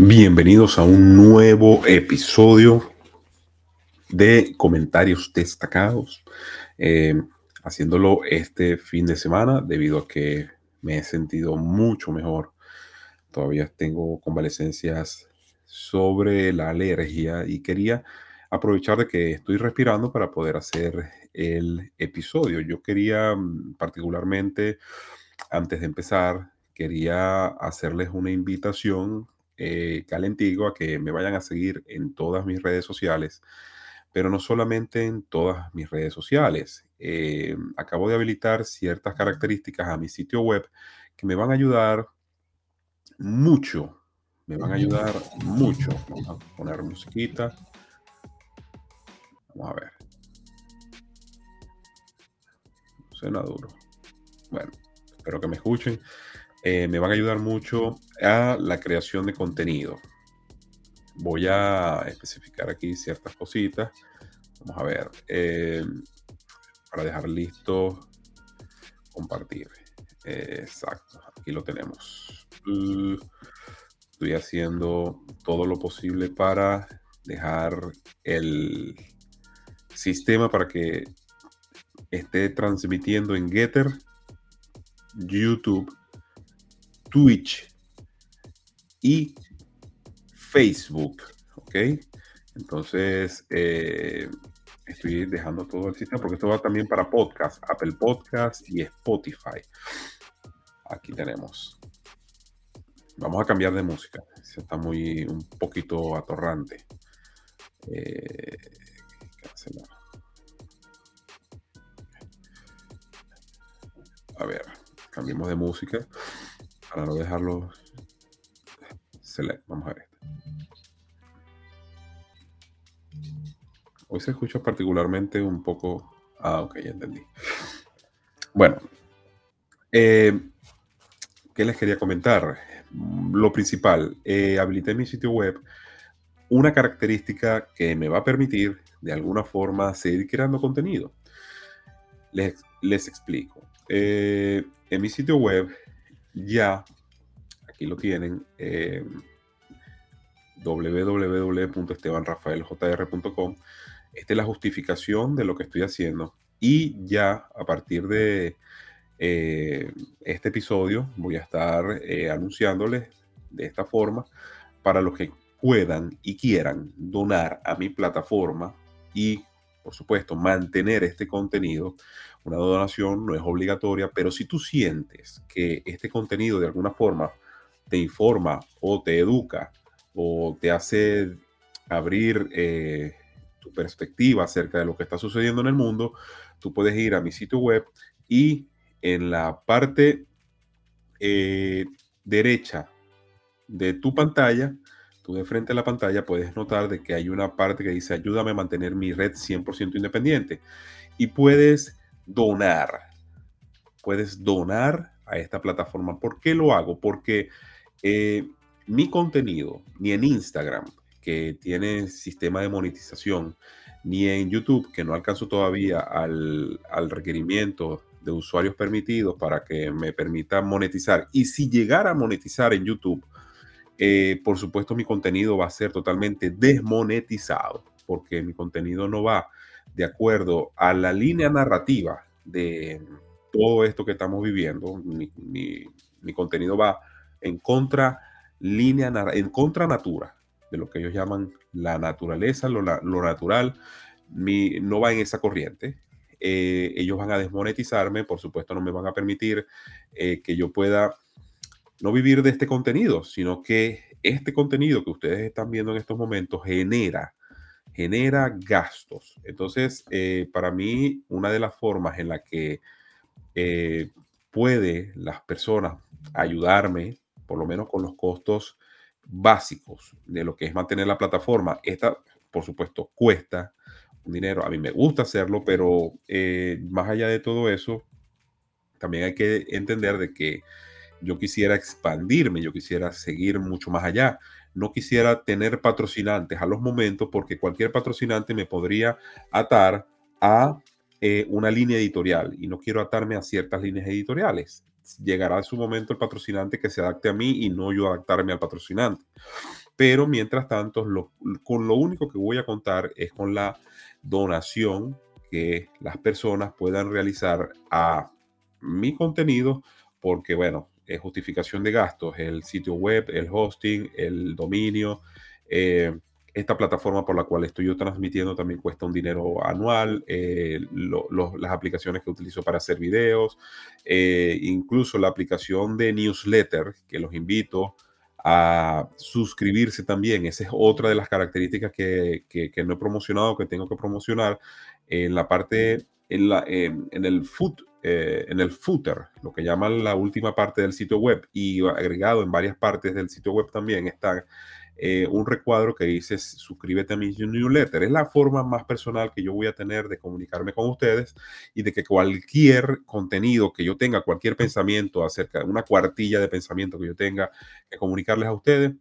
Bienvenidos a un nuevo episodio de comentarios destacados, eh, haciéndolo este fin de semana debido a que me he sentido mucho mejor. Todavía tengo convalecencias sobre la alergia y quería aprovechar de que estoy respirando para poder hacer el episodio. Yo quería mm, particularmente, antes de empezar, quería hacerles una invitación eh, calentigo a que me vayan a seguir en todas mis redes sociales, pero no solamente en todas mis redes sociales. Eh, acabo de habilitar ciertas características a mi sitio web que me van a ayudar mucho, me van a ayudar mucho. Vamos a poner musiquita. Vamos a ver. Suena duro. Bueno, espero que me escuchen. Eh, me van a ayudar mucho a la creación de contenido. Voy a especificar aquí ciertas cositas. Vamos a ver. Eh, para dejar listo, compartir. exacto, aquí lo tenemos. Estoy haciendo todo lo posible para dejar el sistema para que esté transmitiendo en Getter, YouTube Twitch y Facebook. ¿Ok? Entonces, eh, estoy dejando todo el sistema porque esto va también para podcast, Apple Podcast y Spotify. Aquí tenemos. Vamos a cambiar de música. está muy un poquito atorrante. Eh, a ver, cambiemos de música para no dejarlo select. Vamos a ver este. Hoy se escucha particularmente un poco. Ah, ok, ya entendí. Bueno, eh, ¿qué les quería comentar? Lo principal, eh, habilité mi sitio web una característica que me va a permitir de alguna forma seguir creando contenido. Les, les explico. Eh, en mi sitio web ya, aquí lo tienen, eh, www.estebanrafaeljr.com. Esta es la justificación de lo que estoy haciendo. Y ya a partir de eh, este episodio voy a estar eh, anunciándoles de esta forma para los que puedan y quieran donar a mi plataforma y por supuesto, mantener este contenido. Una donación no es obligatoria, pero si tú sientes que este contenido de alguna forma te informa o te educa o te hace abrir eh, tu perspectiva acerca de lo que está sucediendo en el mundo, tú puedes ir a mi sitio web y en la parte eh, derecha de tu pantalla de frente a la pantalla puedes notar de que hay una parte que dice ayúdame a mantener mi red 100% independiente y puedes donar. Puedes donar a esta plataforma. ¿Por qué lo hago? Porque eh, mi contenido, ni en Instagram, que tiene sistema de monetización, ni en YouTube, que no alcanzo todavía al, al requerimiento de usuarios permitidos para que me permita monetizar. Y si llegara a monetizar en YouTube, eh, por supuesto, mi contenido va a ser totalmente desmonetizado, porque mi contenido no va de acuerdo a la línea narrativa de todo esto que estamos viviendo. Mi, contenido va en contra línea, en contra natura, de lo que ellos llaman la naturaleza, lo, natural. Mi, no va en esa corriente. Eh, ellos van a desmonetizarme, por supuesto, no me van a permitir eh, que yo pueda no vivir de este contenido, sino que este contenido que ustedes están viendo en estos momentos genera, genera gastos. Entonces, eh, para mí, una de las formas en la que eh, puede las personas ayudarme, por lo menos con los costos básicos de lo que es mantener la plataforma, esta, por supuesto, cuesta dinero. A mí me gusta hacerlo, pero eh, más allá de todo eso, también hay que entender de que yo quisiera expandirme, yo quisiera seguir mucho más allá. No quisiera tener patrocinantes a los momentos porque cualquier patrocinante me podría atar a eh, una línea editorial y no quiero atarme a ciertas líneas editoriales. Llegará su momento el patrocinante que se adapte a mí y no yo adaptarme al patrocinante. pero mientras tanto, con lo único que voy a contar es con la donación que las personas puedan realizar a mi contenido, porque bueno, es justificación de gastos, el sitio web, el hosting, el dominio. Eh, esta plataforma por la cual estoy yo transmitiendo también cuesta un dinero anual, eh, las aplicaciones que utilizo para hacer videos, eh, incluso la aplicación de newsletter, que los invito a suscribirse también. Esa es otra de las características que, que, no he promocionado, que tengo que promocionar en la parte, en, la, en, el foot, eh, en el footer, lo que llaman la última parte del sitio web y agregado en varias partes del sitio web también está eh, un recuadro que dice suscríbete a mi newsletter. Es la forma más personal que yo voy a tener de comunicarme con ustedes y de que cualquier contenido que yo tenga, cualquier pensamiento acerca de una cuartilla de pensamiento que yo tenga que comunicarles a ustedes,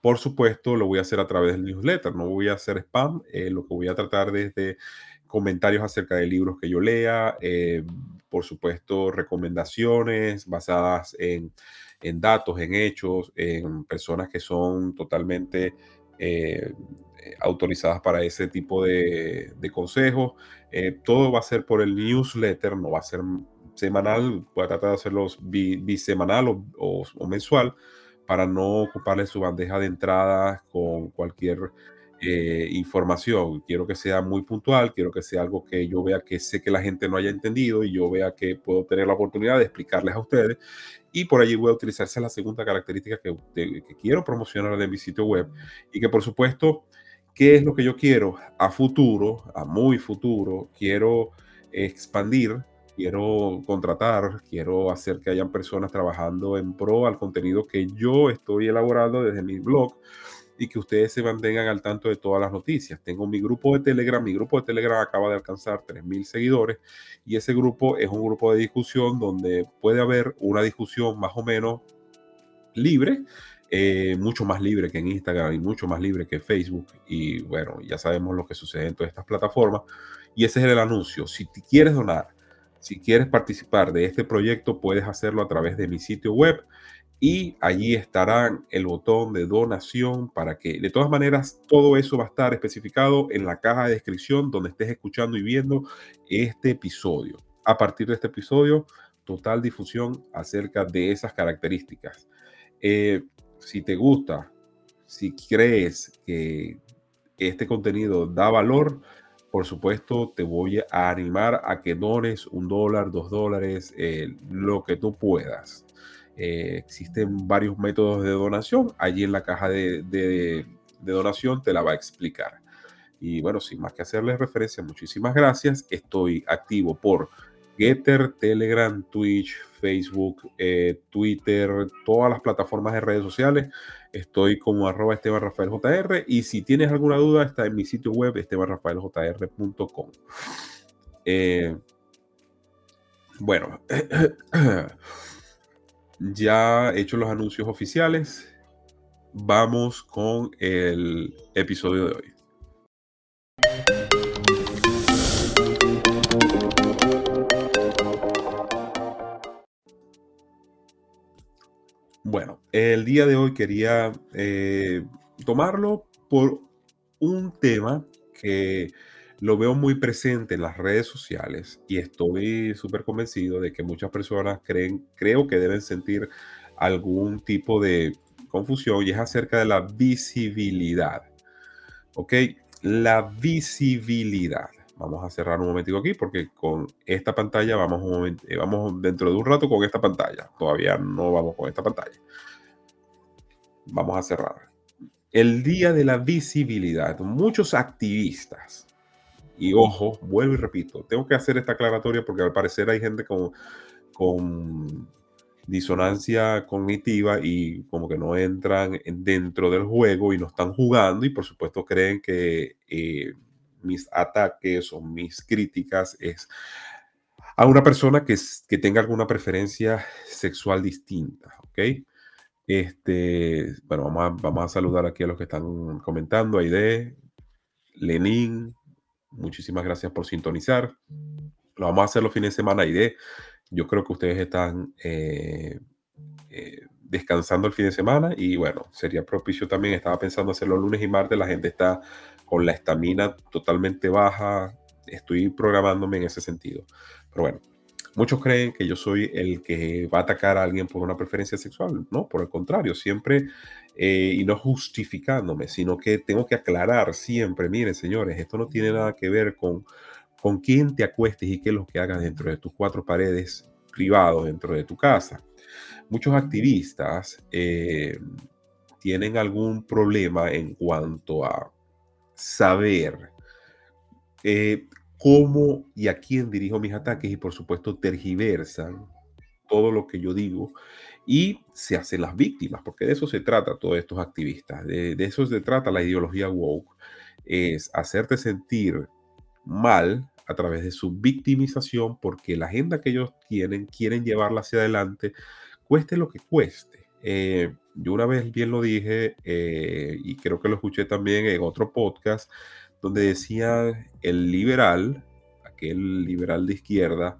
por supuesto, lo voy a hacer a través del newsletter, no voy a hacer spam, eh, lo que voy a tratar desde comentarios acerca de libros que yo lea, eh, por supuesto, recomendaciones basadas en en datos, en hechos, en personas que son totalmente eh, autorizadas para ese tipo de, consejos. Eh, todo va a ser por el newsletter, no va a ser semanal, voy a tratar de hacerlos bisemanal o, o, mensual para no ocuparle su bandeja de entrada con cualquier eh, información. Quiero que sea muy puntual, quiero que sea algo que yo vea que sé que la gente no haya entendido y yo vea que puedo tener la oportunidad de explicarles a ustedes. Y por allí voy a utilizarse la segunda característica que, que quiero promocionar de mi sitio web y que por supuesto, ¿qué es lo que yo quiero a futuro, a muy futuro? Quiero expandir quiero contratar, quiero hacer que hayan personas trabajando en pro al contenido que yo estoy elaborando desde mi blog y que ustedes se mantengan al tanto de todas las noticias. Tengo mi grupo de Telegram, mi grupo de Telegram acaba de alcanzar 3.000 seguidores y ese grupo es un grupo de discusión donde puede haber una discusión más o menos libre, eh, mucho más libre que en Instagram y mucho más libre que Facebook. Y bueno, ya sabemos lo que sucede en todas estas plataformas. Y ese es el anuncio. Si quieres donar, si quieres participar de este proyecto, puedes hacerlo a través de mi sitio web y allí estará el botón de donación para que, de todas maneras, todo eso va a estar especificado en la caja de descripción donde estés escuchando y viendo este episodio. A partir de este episodio, total difusión acerca de esas características. Eh, si te gusta, si crees que este contenido da valor, por supuesto, te voy a animar a que dones un dólar, dos dólares, eh, lo que tú puedas. Eh, existen varios métodos de donación. Allí en la caja de, donación te la va a explicar. Y bueno, sin más que hacerles referencia, muchísimas gracias. Estoy activo por Getter, Telegram, Twitch, Facebook, eh, Twitter, todas las plataformas de redes sociales. Estoy como arroba Esteban Rafael JR y si tienes alguna duda está en mi sitio web estebanrafaeljr.com. Eh, bueno, ya hecho los anuncios oficiales, vamos con el episodio de hoy. Bueno, el día de hoy quería eh, tomarlo por un tema que lo veo muy presente en las redes sociales y estoy súper convencido de que muchas personas creen, creo que deben sentir algún tipo de confusión y es acerca de la visibilidad. ¿Ok? La visibilidad. Vamos a cerrar un momentico aquí porque con esta pantalla vamos, eh, vamos dentro de un rato con esta pantalla. Todavía no vamos con esta pantalla. Vamos a cerrar. El día de la visibilidad. Muchos activistas, y ojo, vuelvo y repito, tengo que hacer esta aclaratoria porque al parecer hay gente con, con disonancia cognitiva y como que no entran dentro del juego y no están jugando y por supuesto creen que eh, mis ataques o mis críticas es a una persona que, que tenga alguna preferencia sexual distinta, ¿ok? Este, bueno, vamos a, vamos a saludar aquí a los que están comentando, Aide, Lenin, Muchísimas gracias por sintonizar. Lo vamos a hacer los fines de semana y de, yo creo que ustedes están eh, eh, descansando el fin de semana y bueno, sería propicio también, estaba pensando hacerlo lunes y martes, la gente está con la estamina totalmente baja, estoy programándome en ese sentido. Pero bueno, muchos creen que yo soy el que va a atacar a alguien por una preferencia sexual, no, por el contrario, siempre, eh, y no justificándome, sino que tengo que aclarar siempre, miren señores, esto no tiene nada que ver con con quién te acuestes y qué es lo que hagas dentro de tus cuatro paredes privados, dentro de tu casa. Muchos activistas eh, tienen algún problema en cuanto a saber eh, cómo y a quién dirijo mis ataques y por supuesto tergiversan todo lo que yo digo y se hacen las víctimas, porque de eso se trata todos estos activistas, de, eso se trata la ideología woke, es hacerte sentir mal a través de su victimización porque la agenda que ellos tienen quieren llevarla hacia adelante, cueste lo que cueste. Eh, yo una vez bien lo dije eh, y creo que lo escuché también en otro podcast donde decía el liberal, aquel liberal de izquierda,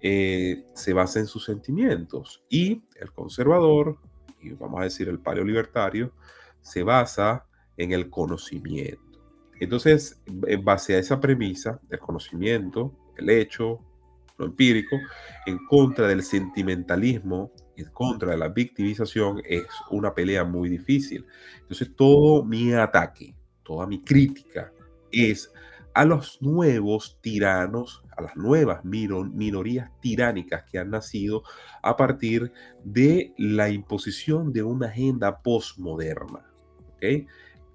eh, se basa en sus sentimientos y el conservador, y vamos a decir el paleolibertario, se basa en el conocimiento. Entonces, en base a esa premisa, el conocimiento, el hecho, lo empírico, en contra del sentimentalismo, en contra de la victimización, es una pelea muy difícil. Entonces, todo mi ataque, toda mi crítica es a los nuevos tiranos, a las nuevas minorías tiránicas que han nacido a partir de la imposición de una agenda postmoderna.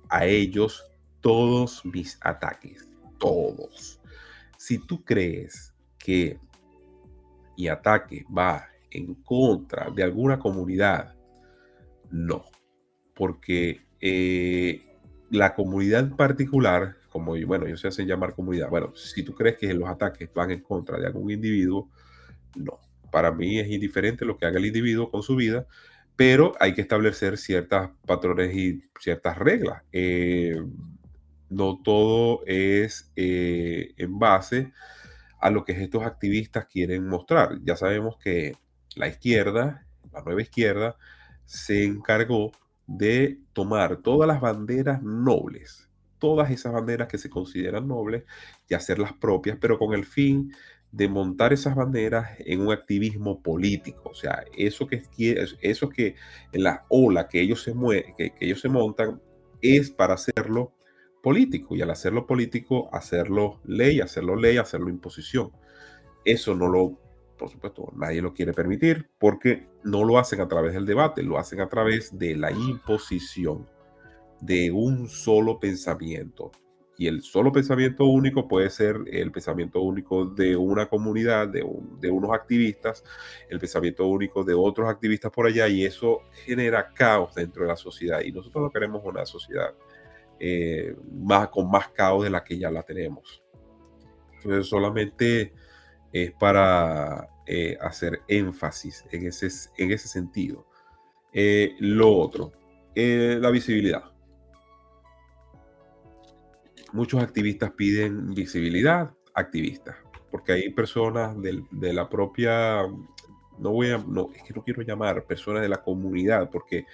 A ellos todos mis ataques, todos. Si tú crees que mi ataque va en contra de alguna comunidad, no, porque eh, la comunidad particular, como bueno, ellos se hacen llamar comunidad, bueno, si tú crees que los ataques van en contra de algún individuo, no. Para mí es indiferente lo que haga el individuo con su vida, pero hay que establecer ciertas patrones y ciertas reglas. Eh, no todo es eh, en base a lo que estos activistas quieren mostrar. Ya sabemos que la izquierda, la nueva izquierda, se encargó de tomar todas las banderas nobles, todas esas banderas que se consideran nobles y hacerlas propias, pero con el fin de montar esas banderas en un activismo político. O sea, eso que, eso que la ola que ellos se, que ellos se montan es para hacerlo político y al hacerlo político, hacerlo ley, hacerlo ley, hacerlo imposición. Eso no lo, por supuesto, nadie lo quiere permitir porque no lo hacen a través del debate, lo hacen a través de la imposición de un solo pensamiento. Y el solo pensamiento único puede ser el pensamiento único de una comunidad, de, de unos activistas, el pensamiento único de otros activistas por allá, y eso genera caos dentro de la sociedad. Y nosotros no queremos una sociedad eh, más, con más caos de la que ya la tenemos. Entonces solamente es para eh, hacer énfasis en ese, en ese sentido. Eh, lo otro, la visibilidad. Muchos activistas piden visibilidad, activistas, porque hay personas de la propia, no voy a, no, es que no quiero llamar personas de la comunidad, porque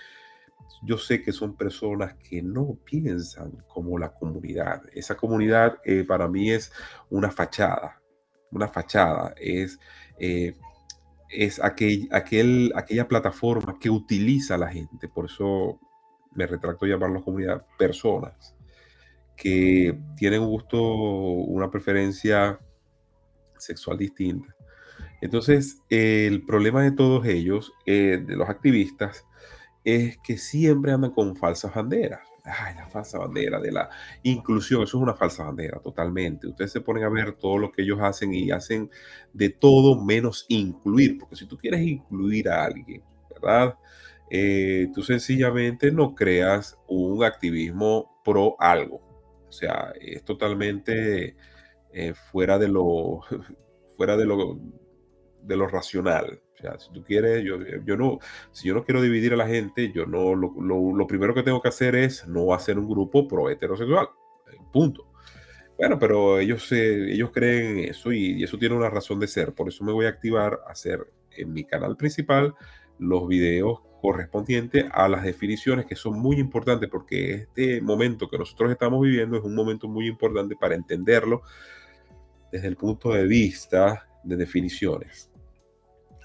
yo sé que son personas que no piensan como la comunidad. Esa comunidad eh, para mí es una fachada, una fachada, es, eh, es aquel, aquel, aquella plataforma que utiliza la gente, por eso me retracto llamarlo comunidad, personas que tienen un gusto, una preferencia sexual distinta. Entonces, el problema de todos ellos, eh, de los activistas, es que siempre andan con falsas banderas. Ay, la falsa bandera de la inclusión, eso es una falsa bandera totalmente. Ustedes se ponen a ver todo lo que ellos hacen y hacen de todo menos incluir, porque si tú quieres incluir a alguien, ¿verdad? Eh, tú sencillamente no creas un activismo pro algo. O sea, es totalmente eh, fuera de lo fuera de lo de lo racional sea, si tú quieres, yo, yo no, si yo no quiero dividir a la gente, yo no, lo, lo, primero que tengo que hacer es no hacer un grupo pro heterosexual. Eh, punto. Bueno, pero ellos, ellos creen en eso y, eso tiene una razón de ser. Por eso me voy a activar a hacer en mi canal principal los videos correspondientes a las definiciones que son muy importantes porque este momento que nosotros estamos viviendo es un momento muy importante para entenderlo desde el punto de vista de definiciones.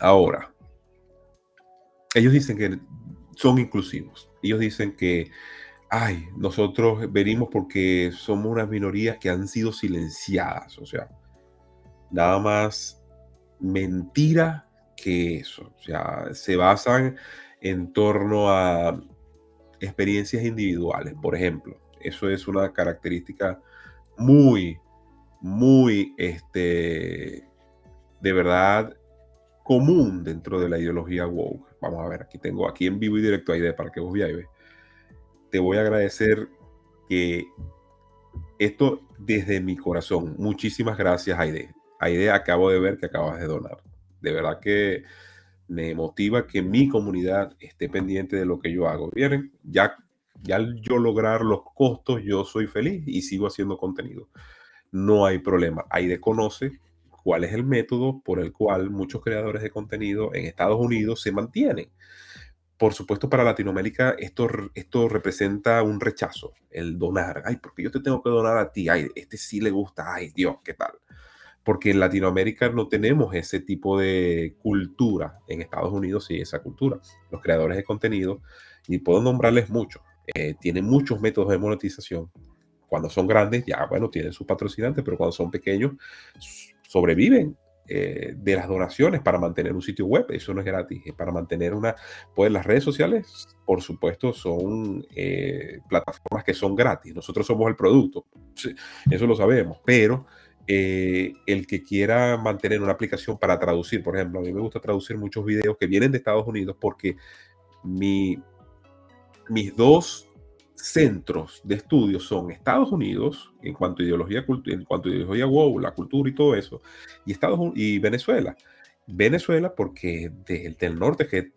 Ahora, ellos dicen que son inclusivos. Ellos dicen que, ay, nosotros venimos porque somos unas minorías que han sido silenciadas. O sea, nada más mentira que eso. O sea, se basan en torno a experiencias individuales, por ejemplo. Eso es una característica muy, muy, este, de verdad común dentro de la ideología woke. Vamos a ver, aquí tengo, aquí en vivo y directo Aide para que vos veáis. Te voy a agradecer que esto desde mi corazón. Muchísimas gracias, Aide. Aide, acabo de ver que acabas de donar. De verdad que me motiva que mi comunidad esté pendiente de lo que yo hago. Miren, ya, ya yo lograr los costos, yo soy feliz y sigo haciendo contenido. No hay problema. Aide conoce cuál es el método por el cual muchos creadores de contenido en Estados Unidos se mantienen. Por supuesto, para Latinoamérica esto, esto representa un rechazo, el donar. Ay, porque yo te tengo que donar a ti. Ay, este sí le gusta. Ay, Dios, ¿qué tal? Porque en Latinoamérica no tenemos ese tipo de cultura. En Estados Unidos sí, esa cultura. Los creadores de contenido, y puedo nombrarles muchos, eh, tienen muchos métodos de monetización. Cuando son grandes, ya, bueno, tienen sus patrocinantes, pero cuando son pequeños, sobreviven eh, de las donaciones para mantener un sitio web. Eso no es gratis. Es para mantener una. Pues las redes sociales, por supuesto, son eh, plataformas que son gratis. Nosotros somos el producto. eso lo sabemos. Pero eh, el que quiera mantener una aplicación para traducir, por ejemplo, a mí me gusta traducir muchos videos que vienen de Estados Unidos porque mi, mis dos centros de estudio son Estados Unidos, en cuanto a ideología, en cuanto a ideología wow, la cultura y todo eso, y, Estados y Venezuela. Venezuela porque desde el norte que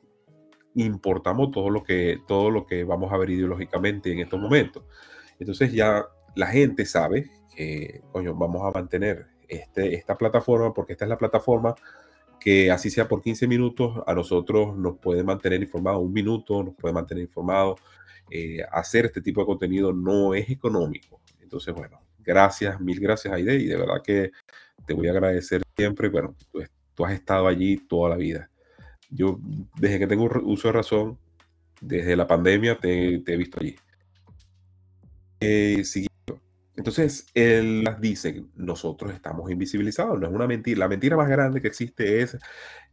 importamos todo lo que, todo lo que vamos a ver ideológicamente en estos momentos. Entonces ya la gente sabe que, coño, vamos a mantener este, esta plataforma porque esta es la plataforma que así sea por 15 minutos, a nosotros nos puede mantener informados un minuto, nos puede mantener informados eh, hacer este tipo de contenido no es económico. Entonces, bueno, gracias, mil gracias Aide y de verdad que te voy a agradecer siempre. Bueno, tú, has estado allí toda la vida. Yo, desde que tengo uso de razón, desde la pandemia te, he visto allí. Eh, entonces, él las dice, nosotros estamos invisibilizados, no es una mentira. La mentira más grande que existe es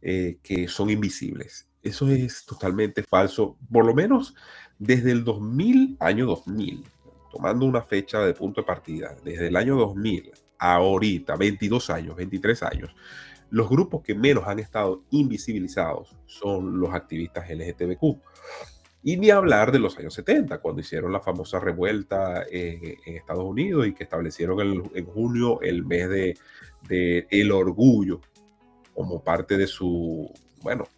eh, que son invisibles. Eso es totalmente falso, por lo menos desde el 2000, año 2000, tomando una fecha de punto de partida, desde el año 2000 a ahorita, 22 años, 23 años, los grupos que menos han estado invisibilizados son los activistas LGTBQ. Y ni hablar de los años 70, cuando hicieron la famosa revuelta en, Estados Unidos y que establecieron en junio el mes de, de el orgullo como parte de su, bueno,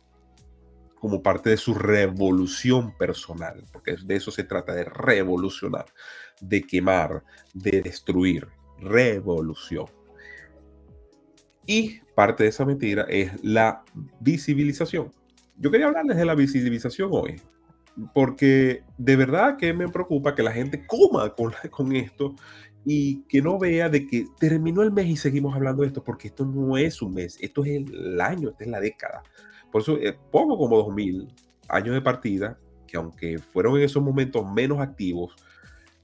como parte de su revolución personal, porque de eso se trata, de revolucionar, de quemar, de destruir, revolución. Y parte de esa mentira es la visibilización. Yo quería hablarles de la visibilización hoy, porque de verdad que me preocupa que la gente coma con, con esto y que no vea de que terminó el mes y seguimos hablando de esto, porque esto no es un mes, esto es el año, esta es la década. Por eso eh, pongo como 2000 años de partida, que aunque fueron en esos momentos menos activos,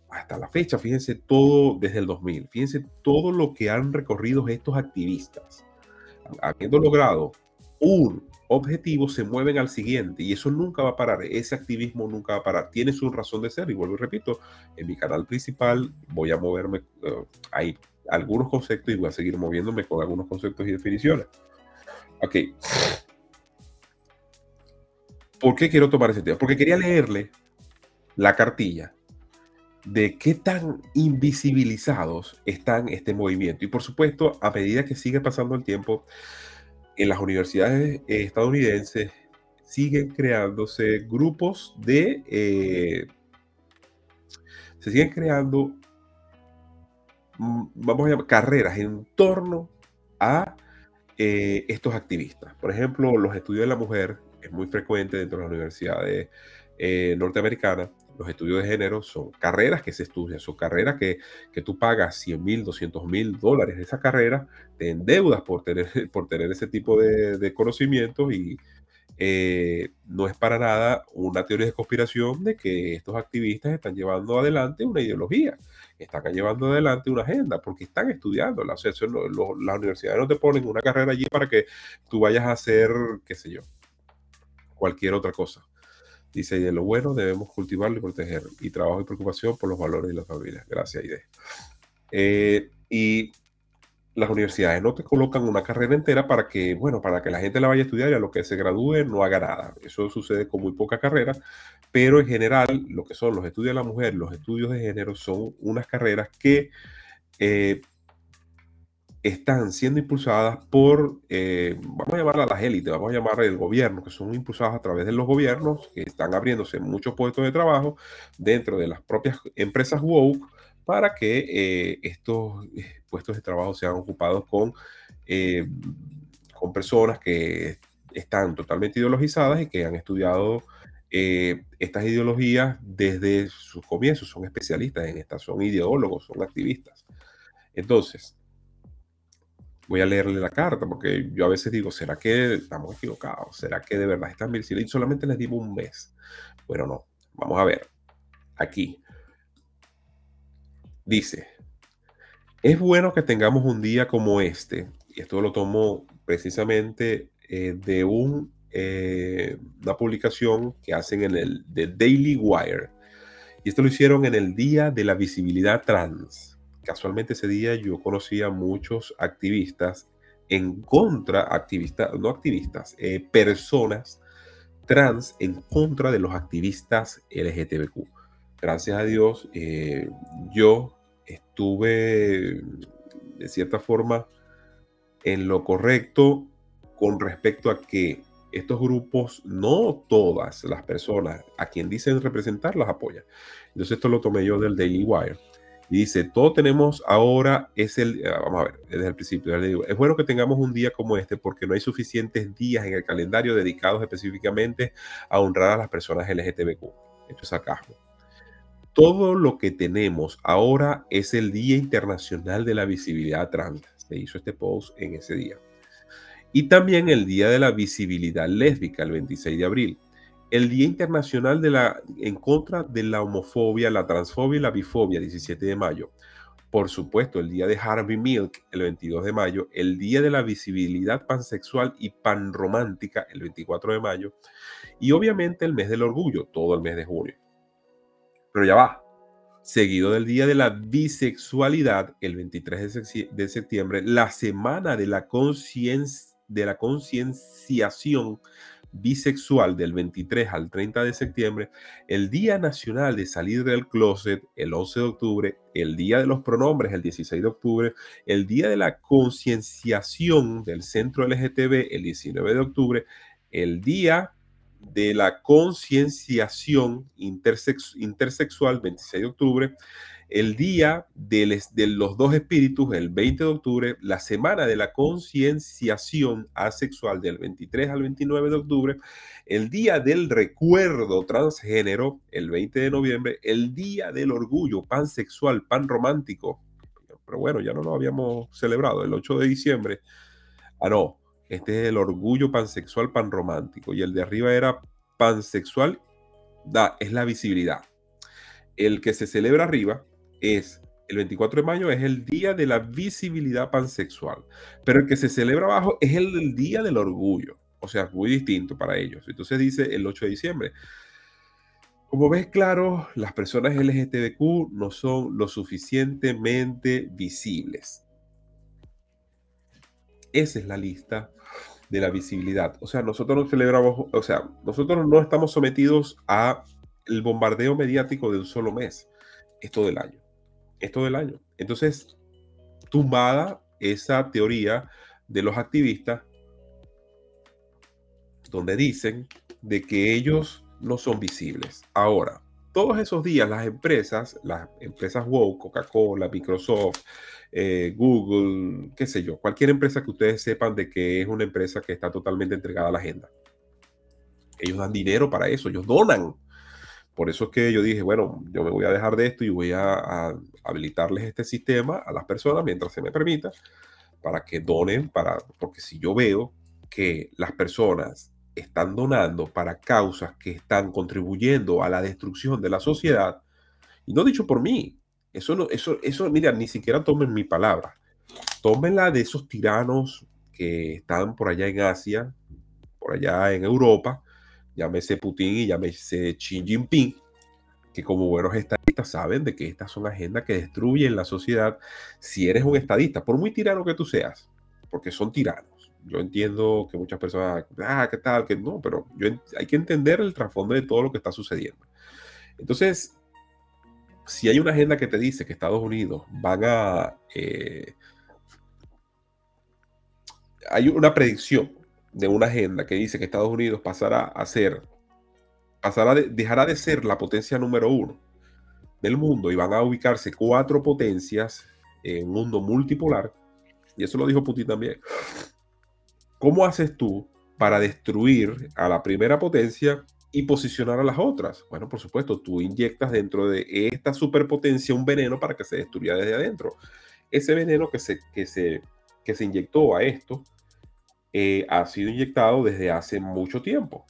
hasta la fecha, fíjense todo desde el 2000, fíjense todo lo que han recorrido estos activistas. Habiendo logrado un objetivo, se mueven al siguiente y eso nunca va a parar, ese activismo nunca va a parar, tiene su razón de ser y vuelvo y repito, en mi canal principal voy a moverme, uh, hay algunos conceptos y voy a seguir moviéndome con algunos conceptos y definiciones. Ok, ¿Por qué quiero tomar ese tema? Porque quería leerle la cartilla de qué tan invisibilizados están este movimiento. Y por supuesto, a medida que sigue pasando el tiempo, en las universidades estadounidenses siguen creándose grupos de... Eh, se siguen creando, mm, vamos a llamar, carreras en torno a eh, estos activistas. Por ejemplo, los estudios de la mujer es muy frecuente dentro de las universidades eh, norteamericanas. Los estudios de género son carreras que se estudian, son carreras que, que tú pagas 100 mil, 200 mil dólares de esa carrera, te endeudas por tener, por tener ese tipo de, de conocimientos y eh, no es para nada una teoría de conspiración de que estos activistas están llevando adelante una ideología, están llevando adelante una agenda, porque están estudiándola. O sea, las universidades no te ponen una carrera allí para que tú vayas a hacer, qué sé yo, cualquier otra cosa. Dice, y de lo bueno debemos cultivarlo y proteger, y trabajo y preocupación por los valores de las familias. Gracias, Ide. Eh, y las universidades no te colocan una carrera entera para que, bueno, para que la gente la vaya a estudiar y a lo que se gradúe no haga nada. Eso sucede con muy poca carrera, pero en general lo que son los estudios de la mujer, los estudios de género son unas carreras que eh, están siendo impulsadas por, eh, vamos a llamar a las élites, vamos a llamar el gobierno, que son impulsadas a través de los gobiernos, que están abriéndose muchos puestos de trabajo dentro de las propias empresas woke para que eh, estos puestos de trabajo sean ocupados con, eh, con personas que están totalmente ideologizadas y que han estudiado eh, estas ideologías desde sus comienzos, son especialistas en estas, son ideólogos, son activistas. Entonces, voy a leerle la carta porque yo a veces digo, ¿será que estamos equivocados? ¿Será que de verdad están bien? Y solamente les digo un mes. Bueno, no. Vamos a ver. Aquí. Dice, es bueno que tengamos un día como este, y esto lo tomo precisamente eh, de un, eh, una publicación que hacen en el The Daily Wire, y esto lo hicieron en el Día de la Visibilidad Trans. Casualmente ese día yo conocí a muchos activistas en contra, activistas, no activistas, eh, personas trans en contra de los activistas LGTBQ. Gracias a Dios, yo estuve de cierta forma en lo correcto con respecto a que estos grupos, no todas las personas a quien dicen representar, las apoyan. Entonces esto lo tomé yo del Daily Wire. Y dice, todo tenemos ahora, es el, ah, vamos a ver, desde el principio, es bueno que tengamos un día como este porque no hay suficientes días en el calendario dedicados específicamente a honrar a las personas LGTBQ. Esto es sarcasmo todo lo que tenemos ahora es el Día Internacional de la Visibilidad Trans. Se hizo este post en ese día. Y también el Día de la Visibilidad Lésbica, el 26 de abril. El Día Internacional de la, en contra de la homofobia, la transfobia y la bifobia, 17 de mayo. Por supuesto, el Día de Harvey Milk, el 22 de mayo. El Día de la Visibilidad Pansexual y Panromántica, el 24 de mayo. Y obviamente el mes del orgullo, todo el mes de junio. Pero ya va. Seguido del Día de la Bisexualidad, el 23 de septiembre, la Semana de la Concienciación Bisexual del 23 al 30 de septiembre, el Día Nacional de Salir del Closet el 11 de octubre, el Día de los Pronombres el 16 de octubre, el Día de la Concienciación del Centro LGTB el 19 de octubre, el Día de la concienciación intersexual, 26 de octubre, el día de, los dos espíritus, el 20 de octubre, la semana de la concienciación asexual del 23 al 29 de octubre, el día del recuerdo transgénero, el 20 de noviembre, el día del orgullo pansexual, panromántico, pero bueno, ya no lo habíamos celebrado, el 8 de diciembre. Ah, no, este es el orgullo pansexual panromántico. Y el de arriba era pansexual, da, es la visibilidad. El que se celebra arriba es el 24 de mayo, es el día de la visibilidad pansexual. Pero el que se celebra abajo es el del día del orgullo. O sea, muy distinto para ellos. Entonces dice el 8 de diciembre. Como ves claro, las personas LGTBQ no son lo suficientemente visibles. Esa es la lista de la visibilidad. O sea, nosotros no celebramos, o sea, nosotros no estamos sometidos a el bombardeo mediático de un solo mes. Es todo el año. Es todo el año. Entonces, tumbada esa teoría de los activistas donde dicen de que ellos no son visibles. Ahora, todos esos días las empresas, las empresas WOW, Coca-Cola, Microsoft, eh, Google, qué sé yo, cualquier empresa que ustedes sepan de que es una empresa que está totalmente entregada a la agenda. Ellos dan dinero para eso, ellos donan. Por eso es que yo dije, bueno, yo me voy a dejar de esto y voy a, habilitarles este sistema a las personas mientras se me permita para que donen, para, porque si yo veo que las personas están donando para causas que están contribuyendo a la destrucción de la sociedad, y no dicho por mí, eso no, eso, eso, mira, ni siquiera tomen mi palabra, tómenla de esos tiranos que están por allá en Asia, por allá en Europa, llámese Putin y llámese Xi Jinping, que como buenos estadistas saben de que estas son agendas que destruyen la sociedad si eres un estadista, por muy tirano que tú seas, porque son tiranos yo entiendo que muchas personas, ah, ¿qué tal? Que no, pero hay que entender el trasfondo de todo lo que está sucediendo. Entonces, si hay una agenda que te dice que Estados Unidos van a... Eh, hay una predicción de una agenda que dice que Estados Unidos pasará a ser, pasará dejará de ser la potencia número uno del mundo y van a ubicarse cuatro potencias en un mundo multipolar. Y eso lo dijo Putin también. ¿Cómo haces tú para destruir a la primera potencia y posicionar a las otras? Bueno, por supuesto, tú inyectas dentro de esta superpotencia un veneno para que se destruya desde adentro. Ese veneno que se, que se, que se inyectó a esto eh, ha sido inyectado desde hace mucho tiempo,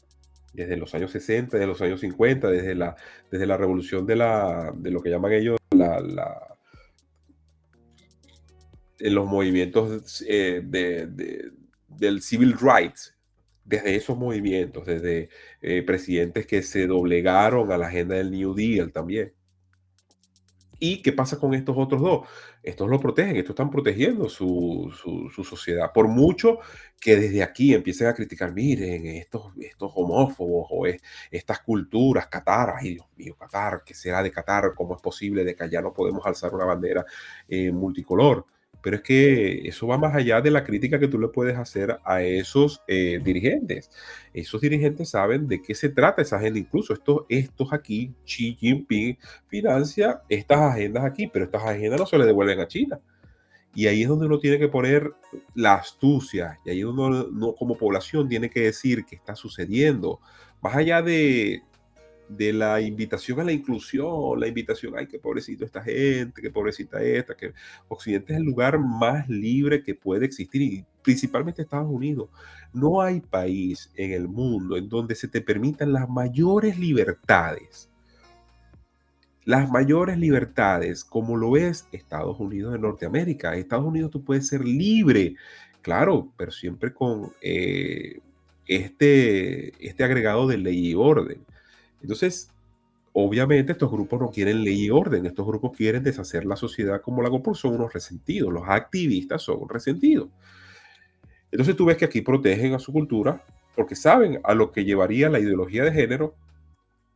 desde los años 60, desde los años 50, desde la, desde la revolución de, la, de lo que llaman ellos en los movimientos eh, de, del civil rights, desde esos movimientos, desde eh, presidentes que se doblegaron a la agenda del New Deal también. ¿Y qué pasa con estos otros dos? Estos lo protegen, estos están protegiendo su, sociedad. Por mucho que desde aquí empiecen a criticar, miren, estos, estos homófobos o estas culturas, Qatar, ay Dios mío, Qatar, ¿qué será de Qatar? ¿Cómo es posible de que allá no podemos alzar una bandera eh, multicolor? Pero es que eso va más allá de la crítica que tú le puedes hacer a esos eh, dirigentes. Esos dirigentes saben de qué se trata esa agenda. Incluso estos, estos aquí, Xi Jinping financia estas agendas aquí, pero estas agendas no se le devuelven a China. Y ahí es donde uno tiene que poner la astucia, y ahí uno como población tiene que decir qué está sucediendo. Más allá de, de la invitación a la inclusión, la invitación, ay, qué pobrecito esta gente, qué pobrecita esta, que Occidente es el lugar más libre que puede existir y principalmente Estados Unidos. No hay país en el mundo en donde se te permitan las mayores libertades. Las mayores libertades, como lo es Estados Unidos de Norteamérica. Estados Unidos tú puedes ser libre, claro, pero siempre con eh, este, este agregado de ley y orden entonces, obviamente estos grupos no quieren ley y orden, estos grupos quieren deshacer la sociedad como la por son unos resentidos, los activistas son resentidos. Entonces tú ves que aquí protegen a su cultura porque saben a lo que llevaría la ideología de género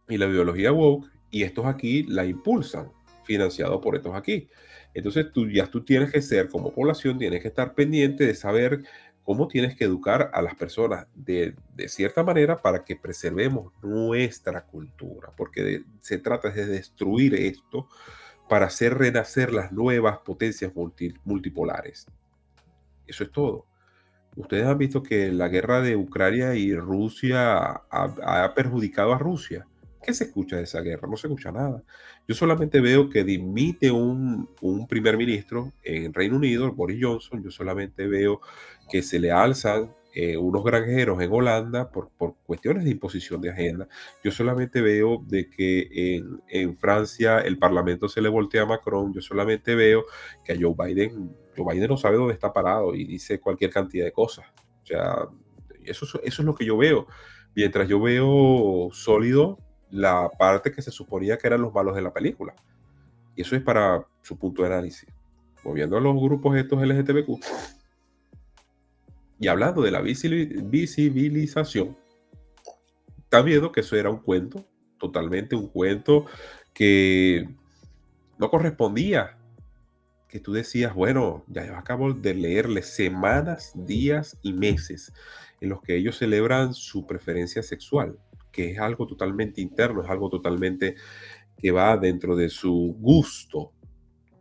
y la ideología woke y estos aquí la impulsan, financiado por estos aquí. Entonces tú ya tú tienes que ser como población, tienes que estar pendiente de saber cómo tienes que educar a las personas de, cierta manera para que preservemos nuestra cultura, porque se trata de destruir esto para hacer renacer las nuevas potencias multipolares. Eso es todo. Ustedes han visto que la guerra de Ucrania y Rusia ha perjudicado a Rusia. ¿Qué se escucha de esa guerra? No se escucha nada. Yo solamente veo que dimite un, primer ministro en Reino Unido, Boris Johnson. Yo solamente veo que se le alzan eh, unos granjeros en Holanda por, por, cuestiones de imposición de agenda. Yo solamente veo de que en, Francia el Parlamento se le voltea a Macron. Yo solamente veo que a Joe Biden, Joe Biden no sabe dónde está parado y dice cualquier cantidad de cosas. O sea, eso, eso es lo que yo veo. Mientras yo veo sólido la parte que se suponía que eran los malos de la película. Y eso es para su punto de análisis. Moviendo a los grupos estos LGTBQ. Y hablando de la visibilización, está viendo que eso era un cuento, totalmente un cuento que no correspondía. Que tú decías, bueno, ya yo acabo de leerle semanas, días y meses en los que ellos celebran su preferencia sexual que es algo totalmente interno, es algo totalmente que va dentro de su gusto,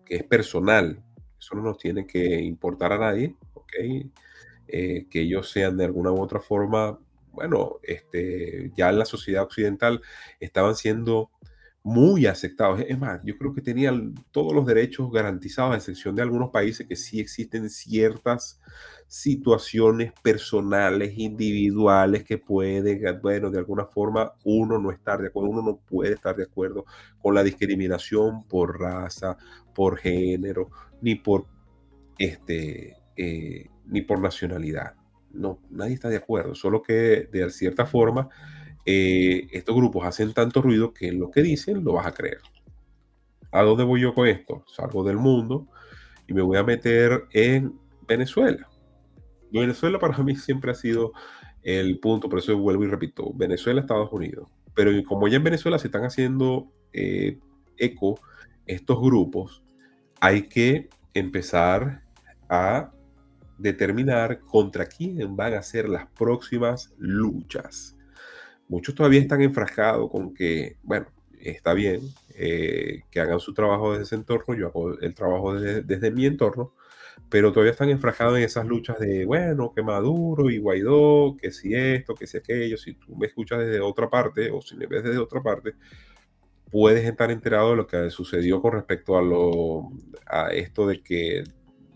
que es personal. Eso no nos tiene que importar a nadie, ¿ok? Eh, que ellos sean de alguna u otra forma, bueno, este, ya en la sociedad occidental estaban siendo muy aceptados. Es más, yo creo que tenían todos los derechos garantizados, a excepción de algunos países que sí existen ciertas situaciones personales, individuales, que puede, bueno, de alguna forma uno no estar de acuerdo, uno no puede estar de acuerdo con la discriminación por raza, por género, ni por, este, eh, ni por nacionalidad. No, nadie está de acuerdo, solo que de cierta forma eh, estos grupos hacen tanto ruido que lo que dicen lo vas a creer. ¿A dónde voy yo con esto? Salgo del mundo y me voy a meter en Venezuela. Venezuela para mí siempre ha sido el punto, por eso vuelvo y repito, Venezuela, Estados Unidos. Pero como ya en Venezuela se están haciendo eh, eco estos grupos, hay que empezar a determinar contra quién van a ser las próximas luchas. Muchos todavía están enfrascados con que, bueno, está bien eh, que hagan su trabajo desde ese entorno, yo hago el trabajo desde, mi entorno, pero todavía están enfrascados en esas luchas de, bueno, que Maduro y Guaidó, que si esto, que si aquello, si tú me escuchas desde otra parte o si me ves desde otra parte, puedes estar enterado de lo que sucedió con respecto a, lo, a esto de que